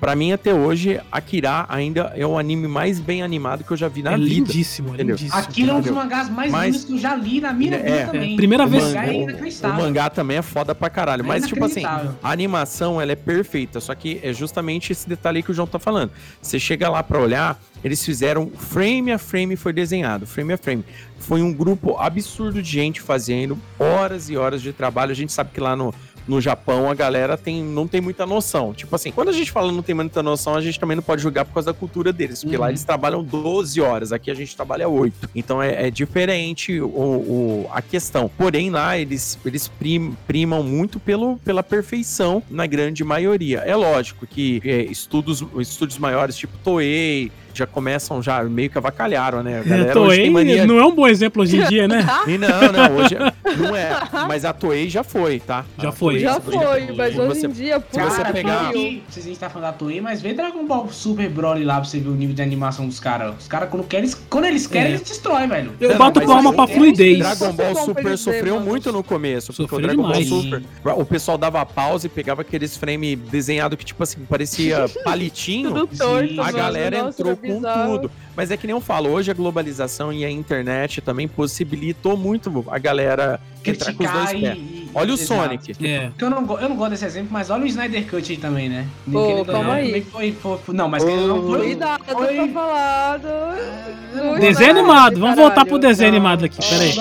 Pra mim, até hoje, Akira ainda é o anime mais bem animado que eu já vi na é vida. lindíssimo, é entendeu? lindíssimo. Aquilo é um dos mangás mais Mas- lindos que eu já li na minha É, vida é, também. primeira o vez- mangá é o, o mangá também é foda pra caralho. É mas, tipo assim, a animação ela é perfeita. Só que é justamente esse detalhe aí que o João tá falando. Você chega lá pra olhar, eles fizeram frame a frame foi desenhado, frame a frame. Foi um grupo absurdo de gente fazendo horas e horas de trabalho. A gente sabe que lá no, no Japão a galera tem, não tem muita noção. Tipo assim, quando a gente fala não tem muita noção, a gente também não pode julgar por causa da cultura deles. Porque lá Uhum. eles trabalham 12 horas, aqui a gente trabalha 8. Então é, é diferente o, o- a questão. Porém, lá eles, eles prim- primam muito pelo, pela perfeição na grande maioria. É lógico que é, estudos, estúdios maiores, tipo Toei, já começam, já meio que avacalharam, né? A É, galera hoje tem Toei mania não é um bom exemplo hoje em dia, né? <laughs> e não, não, hoje não é. Mas a Toei já foi, tá? Já A foi. Toei- Já foi, mas se hoje você- em dia, pô, você Cara, pegar- que- Vocês a gente tá falando da Toei, mas vê Dragon Ball Super Broly lá pra você ver o nível de animação dos caras. Os caras, quando querem, eles- quando eles querem, É. eles destroem, velho. Eu Não, bato palma pra é fluidez. Dragon é Ball Super sofreu muito no começo. Porque Sofreu o Dragon demais. Ball Super. O pessoal dava pausa e pegava aqueles frame desenhado que, tipo assim, parecia <laughs> palitinho. tudo torto, A galera entrou com tudo. Mas é que nem eu falo, hoje a globalização e a internet também possibilitou muito a galera entrar com os dois Criticar pés. e, e- Olha o Exato. Sonic. É. Eu não, eu não gosto desse exemplo, mas olha o Snyder Cut aí também, né? Pô, calma não, aí. Foi, foi, foi- não, mas ou não foi. Cuidado foi- pra falar do... do Desenho Snyder, animado, vamos voltar pro desenho Não, animado aqui, peraí.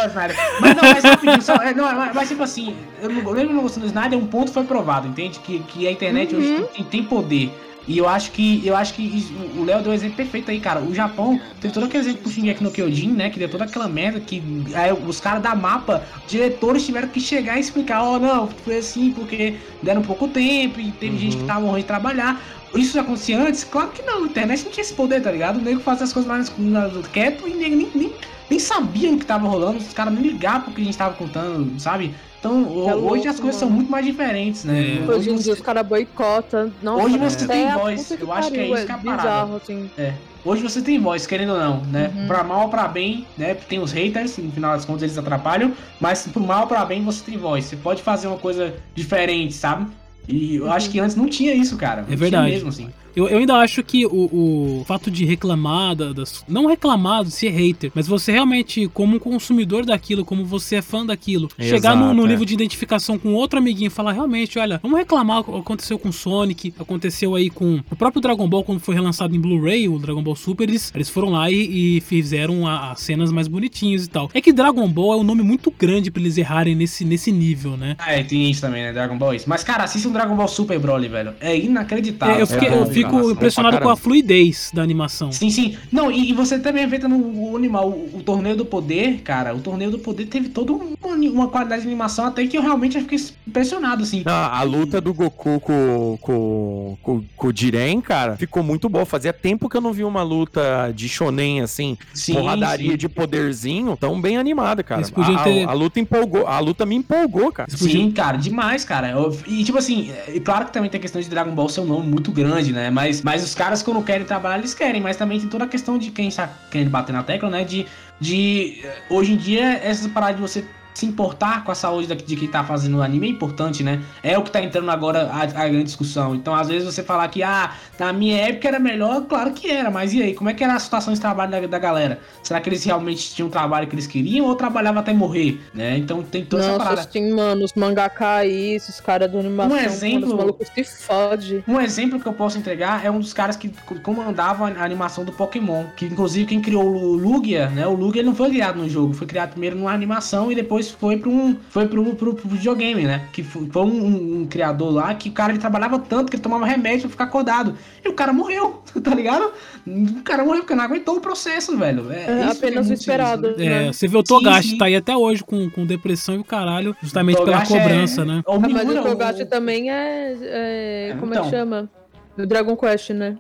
Mas não, mas rapidinho, só, é, não, mas, mas tipo assim, eu não, mesmo não gostando do Snyder, um ponto foi provado, entende? Que, que a internet Uhum. hoje tem, tem poder. E eu acho que eu acho que o Léo deu um exemplo perfeito aí, cara. O Japão teve todo aquele exemplo pro Shingeki no Kyojin, né? Que deu toda aquela merda que aí, os caras da mapa, diretores tiveram que chegar e explicar, ó, não, foi assim porque deram pouco tempo e teve gente que tava morrendo de trabalhar. Isso já acontecia antes? Claro que não, a internet não tinha esse poder, tá ligado? O nego fazia as coisas mais quieto e nego nem, nem, nem sabiam o que tava rolando, os caras nem ligavam pro que a gente tava contando, sabe? Então, É hoje louco, as coisas são mano. muito mais diferentes, né? É. Hoje em dia os caras boicotam. Nossa, Hoje você até tem voz, eu acho que é isso que é a parada. bizarro, assim. Hoje você tem voz, querendo ou não, né? Uhum. Pra mal ou pra bem, né? Tem os haters, no final das contas eles atrapalham, mas pro mal ou pra bem você tem voz. Você pode fazer uma coisa diferente, sabe? E eu acho que antes não tinha isso, cara. Não É tinha verdade. mesmo, assim. Eu, eu ainda acho que o, o fato de reclamar, da- das, não reclamar de ser hater, mas você realmente, como um consumidor daquilo, como você é fã daquilo, chegar no, Exato, no é. nível de identificação com outro amiguinho e falar, realmente, olha, vamos reclamar o que aconteceu com Sonic, aconteceu aí com o próprio Dragon Ball, quando foi relançado em Blu-ray, o Dragon Ball Super, eles, eles foram lá e, e fizeram a- as cenas mais bonitinhas e tal. É que Dragon Ball é um nome muito grande pra eles errarem nesse, nesse nível, né? Ah, é, tem isso também, né? Dragon Ball isso. Mas, cara, assista um Dragon Ball Super Broly, velho. É inacreditável. É, eu, fiquei- é eu bom, fico impressionado com a fluidez da animação. Sim, sim. Não, e, e você também vê no o animal, o, o Torneio do Poder, cara, o Torneio do Poder teve toda uma, uma qualidade de animação até que eu realmente fiquei impressionado, assim. Ah, a luta do Goku com, com, com, com o Jiren, cara, ficou muito boa. Fazia tempo que eu não vi uma luta de shonen, assim, Sim, porradaria sim. de poderzinho, tão bem animada, cara. A, a- ter- a luta empolgou, a luta me empolgou, cara. Sim, cara, demais, cara. Eu- e tipo assim, é claro que também tem a questão de Dragon Ball ser um nome muito grande, né? Mas, mas os caras quando querem trabalhar, eles querem. Mas também tem toda a questão de quem está querendo bater na tecla, né? De, de eh, hoje em dia, essa parada de você se importar com a saúde de quem tá fazendo o anime é importante, né? É o que tá entrando agora a, a grande discussão. Então, às vezes você falar que, ah, na minha época era melhor, claro que era, mas e aí? Como é que era a situação de trabalho da, da galera? Será que eles realmente tinham o trabalho que eles queriam ou trabalhava até morrer, né? Então tem toda essa Nossa, parada. assim, mano, os mangaka aí, esses caras do animação, Um exemplo- mano, os malucos se fodem. Um exemplo que eu posso entregar é um dos caras que co- comandavam a animação do Pokémon. Que inclusive quem criou o Lugia, né? O Lugia não foi criado no jogo, foi criado primeiro numa animação e depois foi para um. Foi pro, pro, pro videogame, né? Que foi, foi um, um- um criador lá que o cara ele trabalhava tanto que ele tomava remédio pra ficar acordado. E o cara morreu, <laughs> tá ligado? O cara morreu porque não aguentou o processo, velho. É, É, é apenas o esperado. sinistro. É, né? você vê o Togashi, sim. tá aí até hoje com, com depressão e o caralho, justamente pela Togashi é- cobrança, né? é o Ah, mas o Togashi o- também é. é, É, como é então. que chama? O Dragon Quest, né?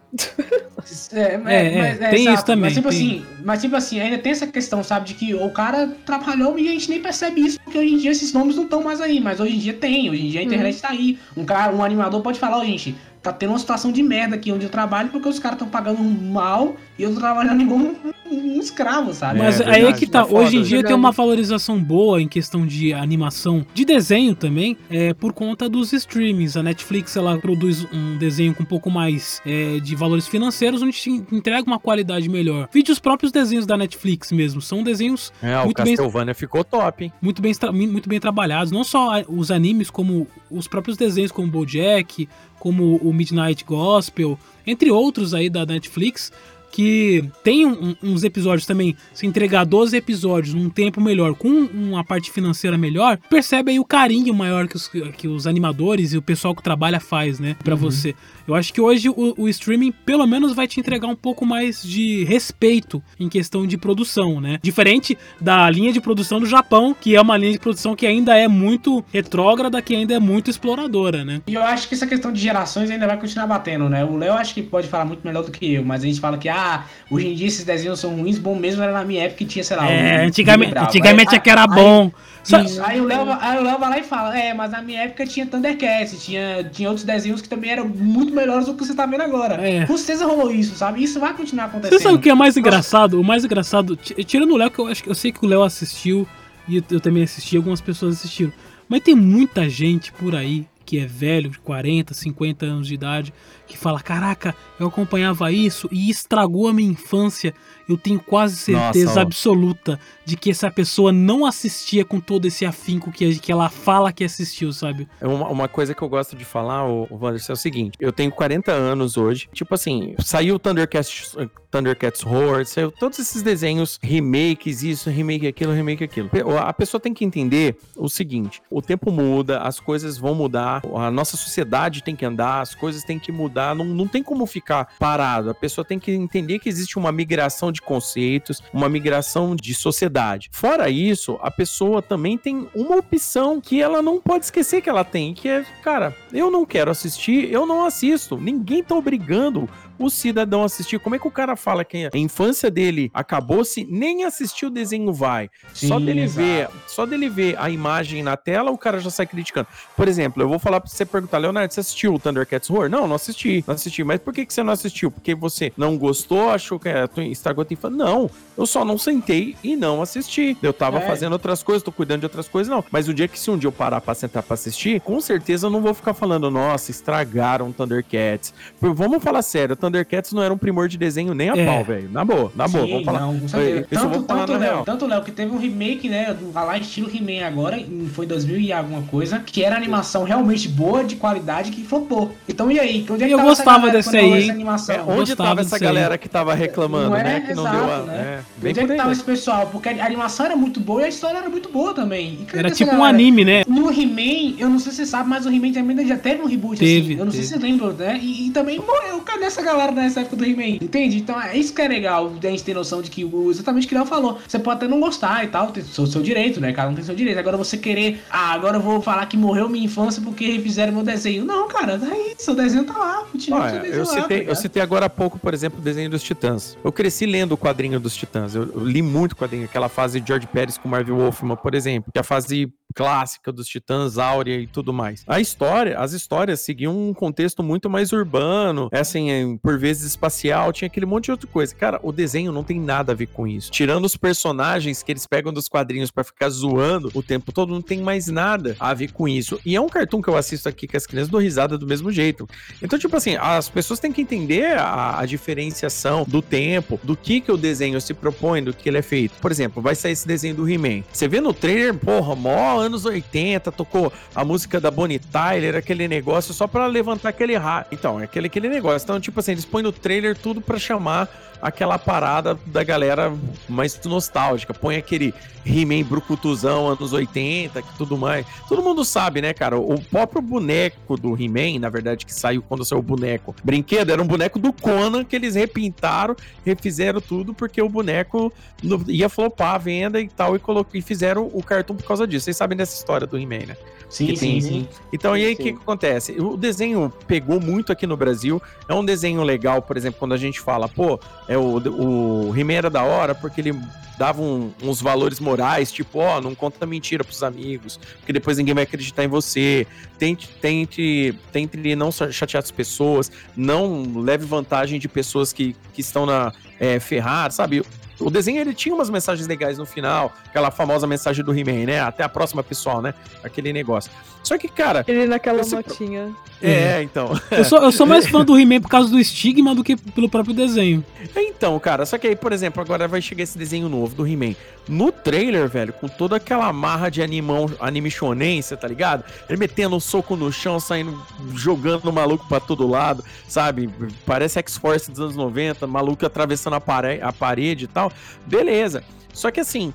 É, mas- É, é, mas tem exato. isso também, Mas tipo tem. assim, mas tipo assim, ainda tem essa questão, sabe, de que o cara trabalhou e a gente nem percebe isso, porque hoje em dia esses nomes não estão mais aí, mas hoje em dia tem, hoje em dia a internet tá aí. Um cara, um animador pode falar, ó, gente, tá tendo uma situação de merda aqui onde eu trabalho porque os caras estão pagando mal e eu tô trabalhando igual um, um escravo, sabe? Mas É aí é que tá, foda, hoje em dia tem uma valorização boa em questão de animação, de desenho também, é por conta dos streamings. A Netflix ela produz um desenho com um pouco mais é, de valores financeiros, onde te entrega uma qualidade melhor. Vídeos os próprios desenhos da Netflix mesmo, são desenhos É, o Muito bem- Castlevania ficou top, hein? muito bem, muito bem trabalhados, não só os animes, como os próprios desenhos, como BoJack, como o Midnight Gospel, entre outros aí da Netflix, que tem um- uns episódios também, se entregar 12 episódios num tempo melhor, com uma parte financeira melhor, percebe aí o carinho maior que os, que os animadores e o pessoal que trabalha faz, né, pra você. Eu acho que hoje o, o streaming pelo menos vai te entregar um pouco mais de respeito em questão de produção, né? Diferente da linha de produção do Japão, que é uma linha de produção que ainda é muito retrógrada, que ainda é muito exploradora, né? E eu acho que essa questão de gerações ainda vai continuar batendo, né? O Léo acho que pode falar muito melhor do que eu, mas a gente fala que, ah, hoje em dia esses desenhos são ruins, bom mesmo era na minha época que tinha, sei lá. É, um- antigamente, Bravo. antigamente é que era bom. Só- aí o Léo aí o Léo vai lá e fala, é, mas na minha época tinha Thundercats, tinha, tinha outros desenhos que também eram muito melhores do que você tá vendo agora. É. Com certeza rolou isso, sabe? Isso vai continuar acontecendo. Você sabe o que é mais engraçado? O mais engraçado, ti- tirando o Léo, que eu acho que eu sei que o Léo assistiu e eu, eu também assisti, algumas pessoas assistiram. Mas tem muita gente por aí que é velho, de 40, 50 anos de idade, que fala: Caraca, eu acompanhava isso e estragou a minha infância. Eu tenho quase certeza Nossa, absoluta de que essa pessoa não assistia com todo esse afinco que, que ela fala que assistiu, sabe? É Uma, uma coisa que eu gosto de falar, o, Wanderson, é o seguinte: eu tenho 40 anos hoje. Tipo assim, saiu Thundercats, Thundercats Roar, saiu todos esses desenhos, remakes, isso, remake aquilo, remake aquilo. A pessoa tem que entender o seguinte: o tempo muda, as coisas vão mudar, a nossa sociedade tem que andar, as coisas têm que mudar, não, não tem como ficar parado. A pessoa tem que entender que existe uma migração de conceitos, uma migração de sociedade. Fora isso, a pessoa também tem uma opção que ela não pode esquecer que ela tem, que é, cara, eu não quero assistir, eu não assisto. Ninguém tá obrigando o cidadão assistir? Como é que o cara fala que a infância dele acabou se nem assistir o desenho vai? só Sim, dele exato. ver, só dele ver a imagem na tela, o cara já sai criticando. Por exemplo, eu vou falar pra você perguntar, Leonardo, você assistiu o Thundercats Roar? Não, não assisti, não assisti. Mas por que, que você não assistiu? Porque você não gostou, achou que é, estragou a tua infância? Não, eu só não sentei e não assisti. Eu tava É. fazendo outras coisas, tô cuidando de outras coisas, não. Mas o dia que se um dia eu parar pra sentar pra assistir, com certeza eu não vou ficar falando, nossa, estragaram Thundercats. Vamos falar sério, Thundercats não era um primor de desenho nem a É. pau, velho. Na boa, na boa, Sim, vamos falar. não, com eu tanto, vou falar tanto, Léo, tanto, Léo, que teve um remake, né, do lá estilo He-Man agora, em- foi 2000 e alguma coisa, que era animação realmente boa, de qualidade, que flopou. Então e aí? Onde é que Eu gostava galera desse aí? É, onde gostava tava essa aí. galera que tava reclamando, Não é? né? Que não Exato, deu a. né? É, bem Onde é que tava esse pessoal? Porque a animação era muito boa e a história era muito boa também. E Era tipo um galera? anime, né? No He-Man, eu não sei se você sabe, mas o He-Man também já teve um reboot Teve, assim. Eu não sei teve. se você lembra, né? E, e também morreu. Cadê essa galera nessa época do He-Man? Entende? Então é isso que é legal, a gente ter noção de que exatamente o que o Léo falou. Você pode até não gostar e tal, tem o seu direito, né? Cada um tem seu direito. Agora você querer, ah, agora eu vou falar que morreu minha infância porque refizeram meu desenho. Não, cara, daí seu desenho tá lá. Continua com seu Olha, desenho eu lá, tá citei, eu citei agora há pouco, por exemplo, o desenho dos Titãs. Eu cresci lendo o quadrinho dos Titãs. Eu, eu li muito quadrinho, aquela fase de George Pérez com Marvel Wolfman, por exemplo, que é a fase clássica dos Titãs, Áurea e tudo mais. A história, as histórias seguiam um contexto muito mais urbano, é assim, é, por vezes espacial, tinha aquele monte de outra coisa. Cara, o desenho não tem nada a ver com isso. Tirando os personagens que eles pegam dos quadrinhos pra ficar zoando o tempo todo, não tem mais nada a ver com isso. E é um cartoon que eu assisto aqui que as crianças dão risada do mesmo jeito. Então, tipo assim, as pessoas têm que entender a, a diferenciação do tempo, do que que o desenho se propõe, do que ele é feito. Por exemplo, vai sair esse desenho do He-Man. Você vê no trailer, porra, mó anos 80, tocou a música da Bonnie Tyler, aquele negócio só pra levantar aquele ra... Então, é aquele, aquele negócio. Então, tipo assim, eles põem no trailer tudo pra chamar aquela parada da galera mais nostálgica. Põe aquele He-Man brucutuzão anos 80, que tudo mais. Todo mundo sabe, né, cara? O próprio boneco do He-Man, na verdade, que saiu quando saiu o boneco brinquedo, era um boneco do Conan que eles repintaram, refizeram tudo, porque o boneco ia flopar a venda e tal, e, colocou, e fizeram o cartoon por causa disso. Vocês sabem dessa história do He-Man, né? Sim, que sim, tem- sim. Então, e aí o Sim. que, que acontece? O desenho pegou muito aqui no Brasil. É um desenho legal, por exemplo, quando a gente fala, pô, é o, o He-Man era da hora porque ele dava um- uns valores morais, tipo, ó, não conta mentira pros amigos, porque depois ninguém vai acreditar em você. Tente, tente, tente não chatear as pessoas, não leve vantagem de pessoas que, que estão na é, ferradas, sabe? O desenho ele tinha umas mensagens legais no final, aquela famosa mensagem do He-Man, né? Até a próxima, pessoal, né? Aquele negócio. Só que, cara, Ele naquela Esse- motinha. é, então. Eu sou, eu sou mais fã do He-Man por causa do estigma do que pelo próprio desenho. Então, cara, só que aí, por exemplo, agora vai chegar esse desenho novo do He-Man. No trailer, velho, com toda aquela marra de animão, anime shonen, cê tá ligado? Ele metendo um soco no chão, saindo, jogando o maluco pra todo lado, sabe? Parece X-Force dos anos 90, maluco atravessando a, pare a parede e tal. Beleza. Só que assim,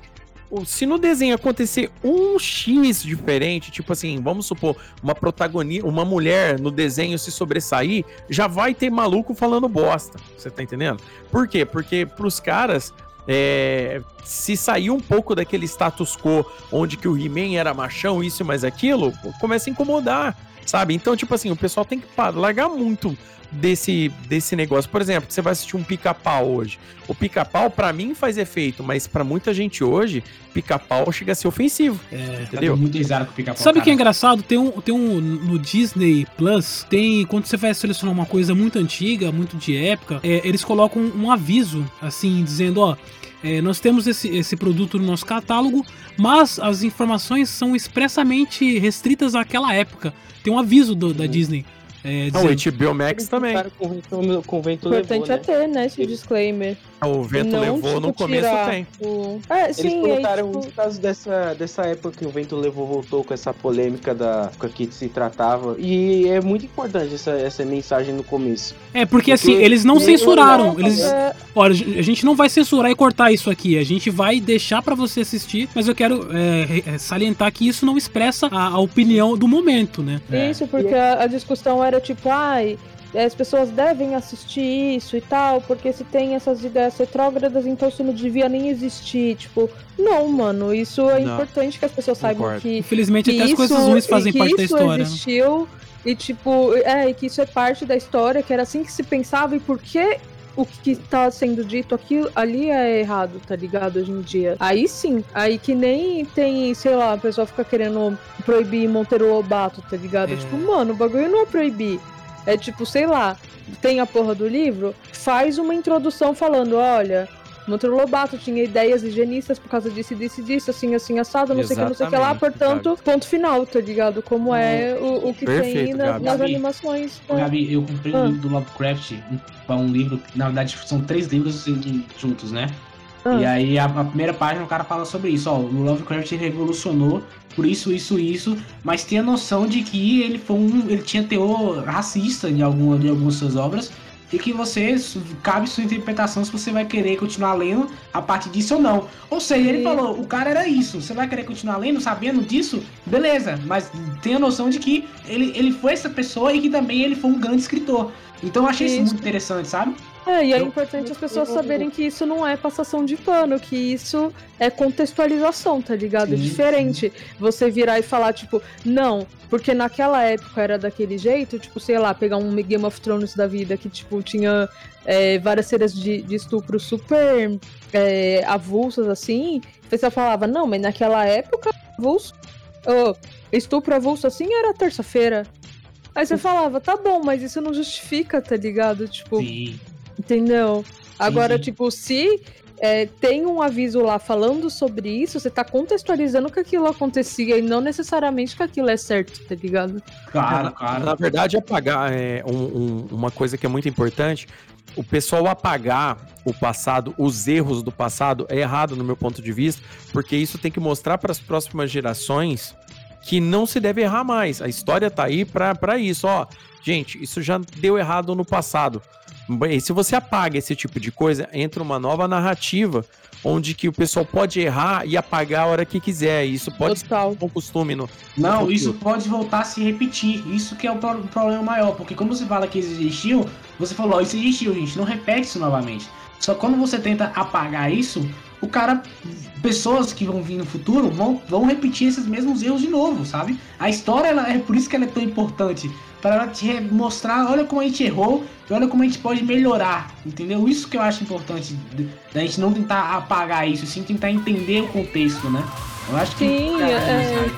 se no desenho acontecer um X diferente, tipo assim, vamos supor, uma protagonista, uma mulher no desenho se sobressair, já vai ter maluco falando bosta. Você tá entendendo? Por quê? Porque pros caras. é, se sair um pouco daquele status quo onde que o He-Man era machão, isso e mais aquilo, começa a incomodar, sabe? Então, tipo assim, o pessoal tem que largar muito desse, desse negócio. Por exemplo, você vai assistir um pica-pau hoje. O pica-pau, pra mim, faz efeito, mas pra muita gente hoje, pica-pau chega a ser ofensivo. É. Entendeu? Muito risada com o pica-pau. Sabe o que é engraçado? Tem um, tem um no Disney Plus, tem quando você vai selecionar uma coisa muito antiga, muito de época, é, eles colocam um, um aviso, assim, dizendo, ó, é, nós temos esse, esse produto no nosso catálogo, mas as informações são expressamente restritas àquela época. Tem um aviso do- da Disney. É, Não, o HBO Max também. Com, com, com o vento importante levou, é né? ter, né, esse disclaimer. O vento Não, levou no tipo, começo tirar tem. o- É, Eles sim, aí, colocaram tipo, isso por causa dessa, dessa época que o vento levou, voltou com essa polêmica da época que se tratava. E é muito importante essa, essa mensagem no começo. é, porque assim, Porque- eles não censuraram. Eles, é, Olha, a gente não vai censurar e cortar isso aqui. A gente vai deixar pra você assistir, mas eu quero é, é, salientar que isso não expressa a, a opinião do momento, né? É. Isso, porque a, a discussão era tipo, ai, as pessoas devem assistir isso e tal, porque se tem essas ideias retrógradas, então isso não devia nem existir. Tipo, não, mano, isso é Não, importante que as pessoas saibam concordo. que. Infelizmente, que até as coisas ruins fazem parte da isso história. né? existiu E tipo, é, e que isso é parte da história, que era assim que se pensava e por que o que tá sendo dito aqui ali é errado, tá ligado? Hoje em dia. Aí sim, aí que nem tem, sei lá, o pessoal fica querendo proibir Monteiro Lobato, tá ligado? É. Tipo, mano, o bagulho não é proibir. É tipo, sei lá, tem a porra do livro, faz uma introdução falando, olha. Monteiro Lobato tinha ideias higienistas por causa disso, disso, disso, assim, assim, assado, não sei o que, não sei o que lá, portanto, ponto final, tá ligado? Como é o, o que tem Perfeito, na- Gabi. nas Gabi, animações. Né? Gabi, eu comprei Ah. um livro do Lovecraft, um, um livro, na verdade são três livros juntos, né? Ah. E aí a, a primeira página o cara fala sobre isso, ó, o Lovecraft revolucionou por isso, isso, isso, mas tem a noção de que ele foi um, ele tinha teor racista em alguma de algumas suas obras e que você cabe sua interpretação se você vai querer continuar lendo a partir disso ou não. Ou seja, ele falou, o cara era isso, você vai querer continuar lendo sabendo disso? Beleza, mas tenha noção de que ele, ele foi essa pessoa e que também ele foi um grande escritor. Então eu achei isso, Isso. muito interessante, sabe? É, e é Eu- importante as pessoas eu- saberem que isso não é passação de pano, que isso é contextualização, tá ligado? É Sim, diferente você virar e falar, tipo, não, porque naquela época era daquele jeito, tipo, sei lá, pegar um Game of Thrones da vida que, tipo, tinha é, várias cenas de, de estupro super é, avulsas, assim, você falava, não, mas naquela época, avulso, ô, estupro avulso assim era terça-feira. Aí você falava, tá bom, mas isso não justifica, tá ligado? Tipo, Sim. Entendeu? Agora, sim. tipo, se é, tem um aviso lá falando sobre isso, você tá contextualizando que aquilo acontecia e não necessariamente que aquilo é certo, tá ligado? Claro, claro. Na verdade, apagar é um- um- uma coisa que é muito importante. O pessoal apagar o passado, os erros do passado, é errado no meu ponto de vista, porque isso tem que mostrar para as próximas gerações que não se deve errar mais. A história tá aí para isso, ó. Gente, isso já deu errado no passado. E se você apaga esse tipo de coisa, entra uma nova narrativa onde que o pessoal pode errar e apagar a hora que quiser. Isso pode ser Total. um bom costume no, Não, futuro. isso pode voltar a se repetir. Isso que é o pro- problema maior. Porque como você fala que isso existiu, você falou, ó, isso existiu, gente. Não repete isso novamente. Só que quando você tenta apagar isso, o cara. Pessoas que vão vir no futuro vão, vão repetir esses mesmos erros de novo, sabe? A história ela, é por isso que ela é tão importante. Para ela te mostrar, olha como a gente errou e olha como a gente pode melhorar. Entendeu? Isso que eu acho importante. Da gente não tentar apagar isso, sim tentar entender o contexto, né? Eu acho que. Sim, cara, é-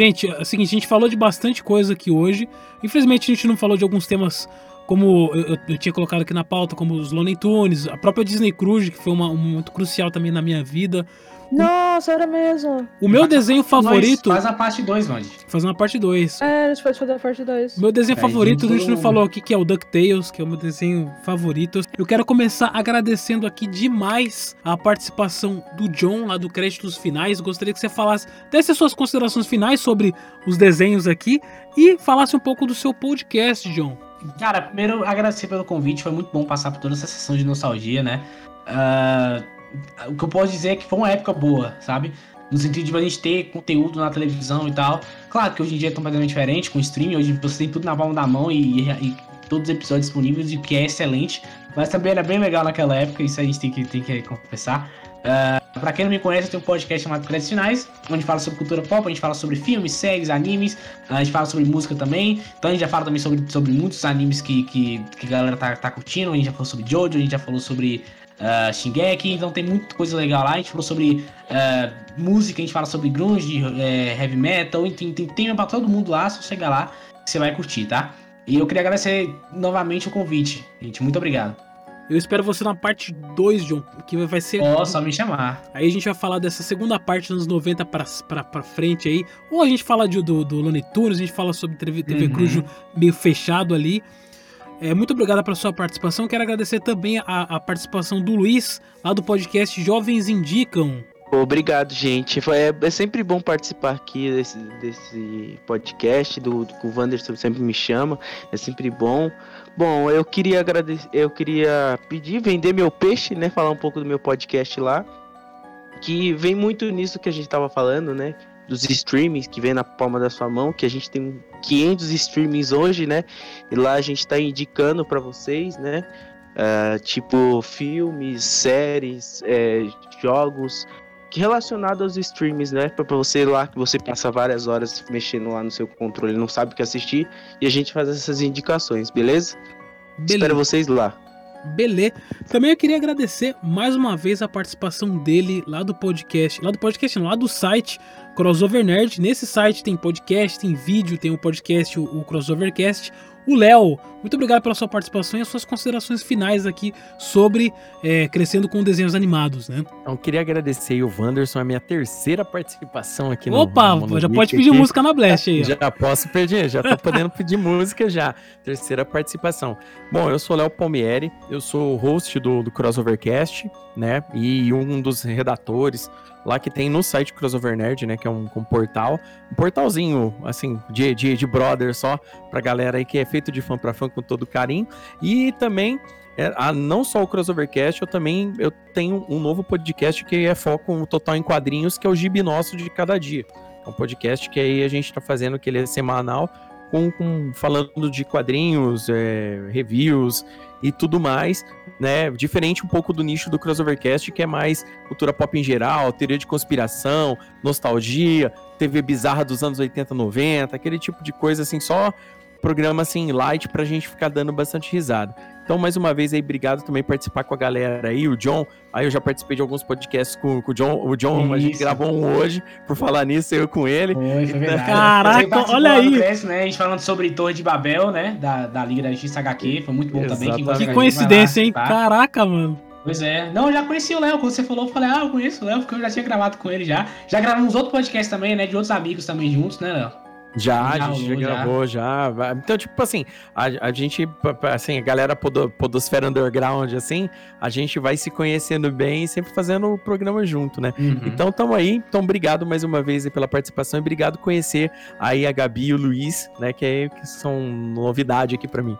Gente, é o seguinte, a gente falou de bastante coisa aqui hoje. Infelizmente a gente não falou de alguns temas como eu, eu- eu tinha colocado aqui na pauta, como os Looney Tunes, a própria Disney Cruise, que foi uma- um momento crucial também na minha vida. Nossa, era mesmo. O meu desenho favorito. Faz a parte 2, Nod. Fazer uma parte 2. É, a gente pode fazer a parte 2. Meu desenho Aí, favorito, a gente não falou aqui, que é o DuckTales, que é o meu desenho favorito. Eu quero começar agradecendo aqui demais a participação do John, lá do Créditos Finais. Gostaria que você falasse, desse as suas considerações finais sobre os desenhos aqui e falasse um pouco do seu podcast, John. Cara, primeiro agradecer pelo convite, foi muito bom passar por toda essa sessão de nostalgia, né? Ah, o que eu posso dizer é que foi uma época boa, sabe? No sentido de a gente ter conteúdo na televisão e tal. Claro que hoje em dia é completamente diferente com streaming, hoje você tem tudo na palma da mão e, e todos os episódios disponíveis, o que é excelente. Mas também era bem legal naquela época, isso a gente tem que, tem que confessar. Ah, pra quem não me conhece, eu tenho um podcast chamado Créditos Finais, onde fala sobre cultura pop, a gente fala sobre filmes, séries, animes, a gente fala sobre música também. Então a gente já fala também sobre, sobre muitos animes que, que, que a galera tá, tá curtindo. A gente já falou sobre Jojo, a gente já falou sobre ah, Shingeki, então tem muita coisa legal lá. A gente falou sobre ah, música, a gente fala sobre grunge, eh, heavy metal, enfim, tem tema pra todo mundo lá, só chegar lá você vai curtir, tá? E eu queria agradecer novamente o convite, gente. Muito obrigado. Eu espero você na parte 2, John, que vai ser. Ó, só me chamar. Aí a gente vai falar dessa segunda parte nos 90 pra, pra, pra frente aí. Ou a gente fala de, do, do Looney Tunes, a gente fala sobre TV, TV Uhum. Cruz meio fechado ali. É, muito obrigado pela sua participação. Quero agradecer também a, a participação do Luiz, lá do podcast Jovens Indicam. Obrigado, gente. É, é sempre bom participar aqui desse, desse podcast, do, do que o Wanderson sempre me chama. É sempre bom. Bom, eu queria agradecer, eu queria pedir, vender meu peixe, né? Falar um pouco do meu podcast lá. Que vem muito nisso que a gente tava falando, né? Dos streamings que vem na palma da sua mão, que a gente tem 500 streamings hoje, né? E lá a gente tá indicando para vocês, né? Ah, tipo filmes, séries, é, jogos relacionado aos streams, né? Pra você lá que você passa várias horas mexendo lá no seu controle, não sabe o que assistir, e a gente faz essas indicações, beleza? Espero Beleza. vocês lá. Beleza. Também eu queria agradecer mais uma vez a participação dele lá do podcast, lá do podcast, não, lá do site Crossover Nerd. Nesse site tem podcast, tem vídeo, tem o podcast, o, o Crossovercast. O Léo, muito obrigado pela sua participação e as suas considerações finais aqui sobre é, crescendo com desenhos animados, né? Então, queria agradecer aí o Wanderson, a minha terceira participação aqui no Opa, no já Monogeek pode pedir aqui. música na Blast aí. ó. Já posso pedir, já tô podendo pedir música já. Terceira participação. Bom, eu sou Léo Palmieri, eu sou o host do, do Crossovercast, né? E um dos redatores lá que tem no site Crossover Nerd, né? Que é um, um portal, um portalzinho, assim, de, de, de brother só, pra galera aí que é feito de fã pra fã com todo carinho. E também é, a- não só o Crossovercast, eu também eu tenho um novo podcast que é foco total em quadrinhos, que é o Gibi Nosso de Cada Dia. É um podcast que aí a gente tá fazendo, que ele é semanal, com, com- falando de quadrinhos, é, reviews e tudo mais, né? Diferente um pouco do nicho do Crossovercast, que é mais cultura pop em geral, teoria de conspiração, nostalgia, TV bizarra dos anos 80, 90, aquele tipo de coisa assim, só programa assim light pra gente ficar dando bastante risada. Então, mais uma vez aí, obrigado também por participar com a galera aí, o John. Aí eu já participei de alguns podcasts com, com o John. O John, a gente Isso. gravou um hoje, por falar nisso, eu com ele. Foi, foi verdade. Caraca, Você participou olha aí. Cresce, né? A gente falando sobre Torre de Babel, né? Da, da Liga da Justiça HQ. Foi muito bom também. Quem gosta Que coincidência, hein? lá, tá? Caraca, mano. Pois é. Não, eu já conheci o Léo. Quando você falou, eu falei, ah, eu conheço o Léo, porque eu já tinha gravado com ele já. Já gravamos outros podcasts também, né? De outros amigos também juntos, né, Léo? Já, Já a gente já rolou, já. gravou, já. Então, tipo assim, a, a gente, assim, a galera podo, podosfera underground, assim, a gente vai se conhecendo bem e sempre fazendo o programa junto, né? Uhum. Então, tamo aí. Então, obrigado mais uma vez pela participação e obrigado por conhecer aí a Gabi e o Luiz, né? Que, é, que são novidade aqui pra mim.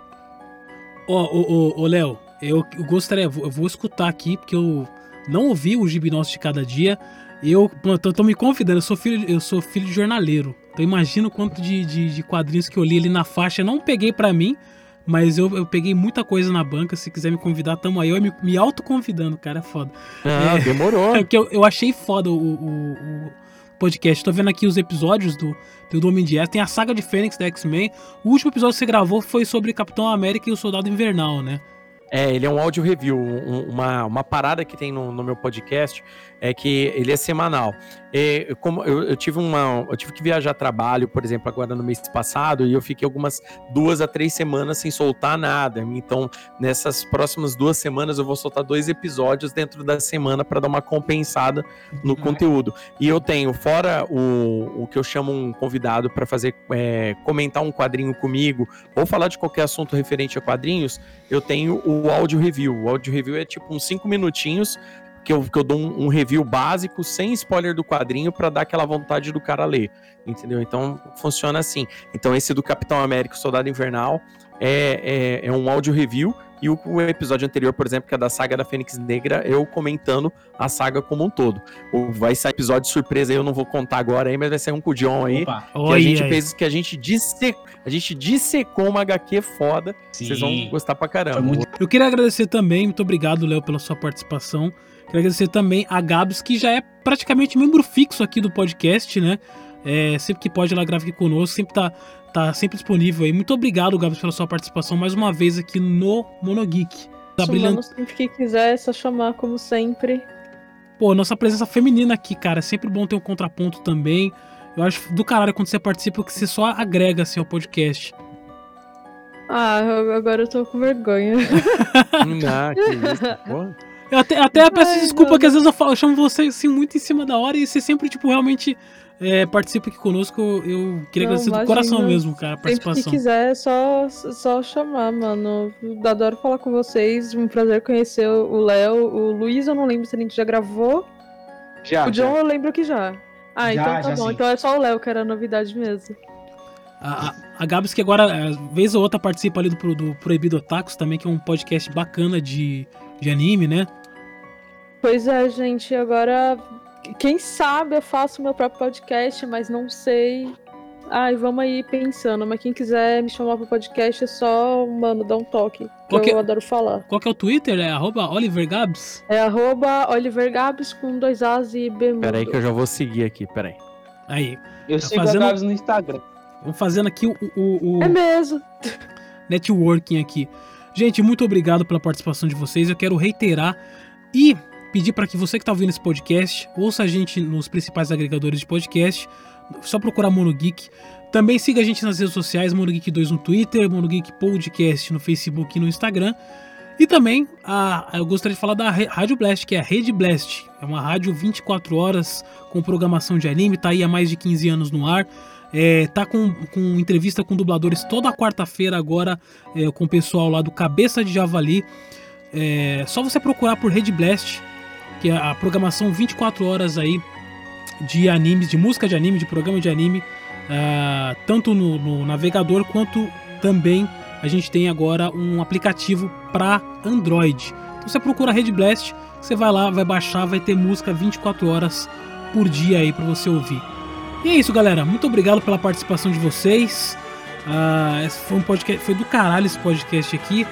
Ô, ô, ô, Léo, eu, eu gostaria, eu vou- eu vou escutar aqui, porque eu não ouvi o Gibi Nosso de cada dia. Eu pô, tô, tô me convidando, eu sou filho, eu sou filho de jornaleiro. Então imagina o quanto de, de, de quadrinhos que eu li ali na faixa. Não peguei pra mim, mas eu, eu peguei muita coisa na banca. Se quiser me convidar, tamo aí. Eu me, me autoconvidando, cara, é foda. Ah, É. demorou. <laughs> É porque eu, eu achei foda o, o- o podcast. Tô vendo aqui os episódios do, do Homem de Aço. Tem a saga de Fênix da X-Men. O último episódio que você gravou foi sobre Capitão América e o Soldado Invernal, né? É, ele é um áudio review. um- uma, uma parada que tem no, no meu podcast é que ele é semanal. É, como eu, eu tive uma. Eu tive que viajar a trabalho, por exemplo, agora no mês passado, e eu fiquei algumas duas a três semanas sem soltar nada. Então, nessas próximas duas semanas, eu vou soltar dois episódios dentro da semana para dar uma compensada no conteúdo. E eu tenho, fora o, o que eu chamo um convidado para fazer é, comentar um quadrinho comigo, ou falar de qualquer assunto referente a quadrinhos, eu tenho o áudio review. O áudio review é tipo uns cinco minutinhos que eu, que eu dou um, um review básico, sem spoiler do quadrinho, para dar aquela vontade do cara ler. Entendeu? Então funciona assim. Então, esse do Capitão América, Soldado Invernal, é, é, é um áudio review. E o, o episódio anterior, por exemplo, que é da saga da Fênix Negra, eu comentando a saga como um todo. O, vai sair episódio surpresa aí, eu não vou contar agora aí, mas vai ser um com o John aí. Opa, Que a Olha gente aí. fez, que a gente disse, a gente dissecou uma HQ foda. sim. Vocês vão gostar pra caramba. Muito Eu queria agradecer também, muito obrigado, Léo, pela sua participação. Queria agradecer também a Gabs, que já é praticamente membro fixo aqui do podcast, né? É, sempre que pode, ela grava aqui conosco, sempre tá, tá sempre disponível aí. Muito obrigado, Gabs, pela sua participação mais uma vez aqui no Monogeek. Tá brilhando. Sempre que quiser, é só chamar como sempre. Pô, nossa presença feminina aqui, cara, é sempre bom ter um contraponto também. Eu acho do caralho quando você participa que você só agrega assim ao podcast. Ah, agora eu tô com vergonha. <laughs> Ah, que isso, pô. Eu até, até peço Ai, desculpa não, que às vezes eu, falo- eu chamo você assim muito em cima da hora e você sempre, tipo, realmente é, participa aqui conosco. Eu, queria Não, agradecer do imagina. coração mesmo, cara, a Sempre que participação. quiser, é só, só chamar, mano. Adoro falar com vocês. Um prazer conhecer o Léo. O Luiz, eu não lembro se a gente já gravou. Já, o John já. eu lembro que já. Ah, Já, então tá já bom. sim. Então é só o Léo que era novidade mesmo. A, a, a Gabs que agora, é, vez ou outra, participa ali do, do Proibido Otakus também, que é um podcast bacana de, de anime, né? Pois é, gente, agora. Quem sabe eu faço meu próprio podcast, mas não sei. Ai, vamos aí pensando. Mas quem quiser me chamar pro podcast é só, mano, dá um toque. Que Qual que é- eu adoro falar. Qual que é o Twitter? É arroba Oliver Gabs? É arroba Oliver Gabs com dois As e B mudo. Pera aí que eu já vou seguir aqui, pera aí. Aí, Eu Tá sigo fazendo- a Gabs no Instagram. vamos fazendo aqui o, o- o É mesmo. networking aqui. Gente, muito obrigado pela participação de vocês. Eu quero reiterar e pedir para que você que está ouvindo esse podcast ouça a gente nos principais agregadores de podcast. Só procurar Mono Geek. Também siga a gente nas redes sociais, Mono Geek 2 no Twitter, Mono Geek Podcast no Facebook e no Instagram. E também a, eu gostaria de falar da Rádio Blast, que é a Rede Blast. É uma rádio 24 horas com programação de anime, tá aí há mais de 15 anos no ar. É, tá com, com entrevista com dubladores toda quarta-feira agora é, com o pessoal lá do Cabeça de Javali. É só você procurar por Rede Blast, que é a programação 24 horas aí de animes, de música de anime, de programa de anime, ah, tanto no, no navegador quanto também a gente tem agora um aplicativo para Android. Então você procura Rede Blast, você vai lá, vai baixar, vai ter música 24 horas por dia aí para você ouvir. E é isso, galera. Muito obrigado pela participação de vocês. Esse foi um podcast, foi do caralho esse podcast aqui.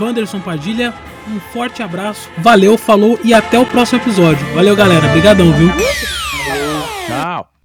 Wanderson Padilha, um forte abraço. Valeu, falou e até o próximo episódio. Valeu, galera. Obrigadão, viu? Tchau.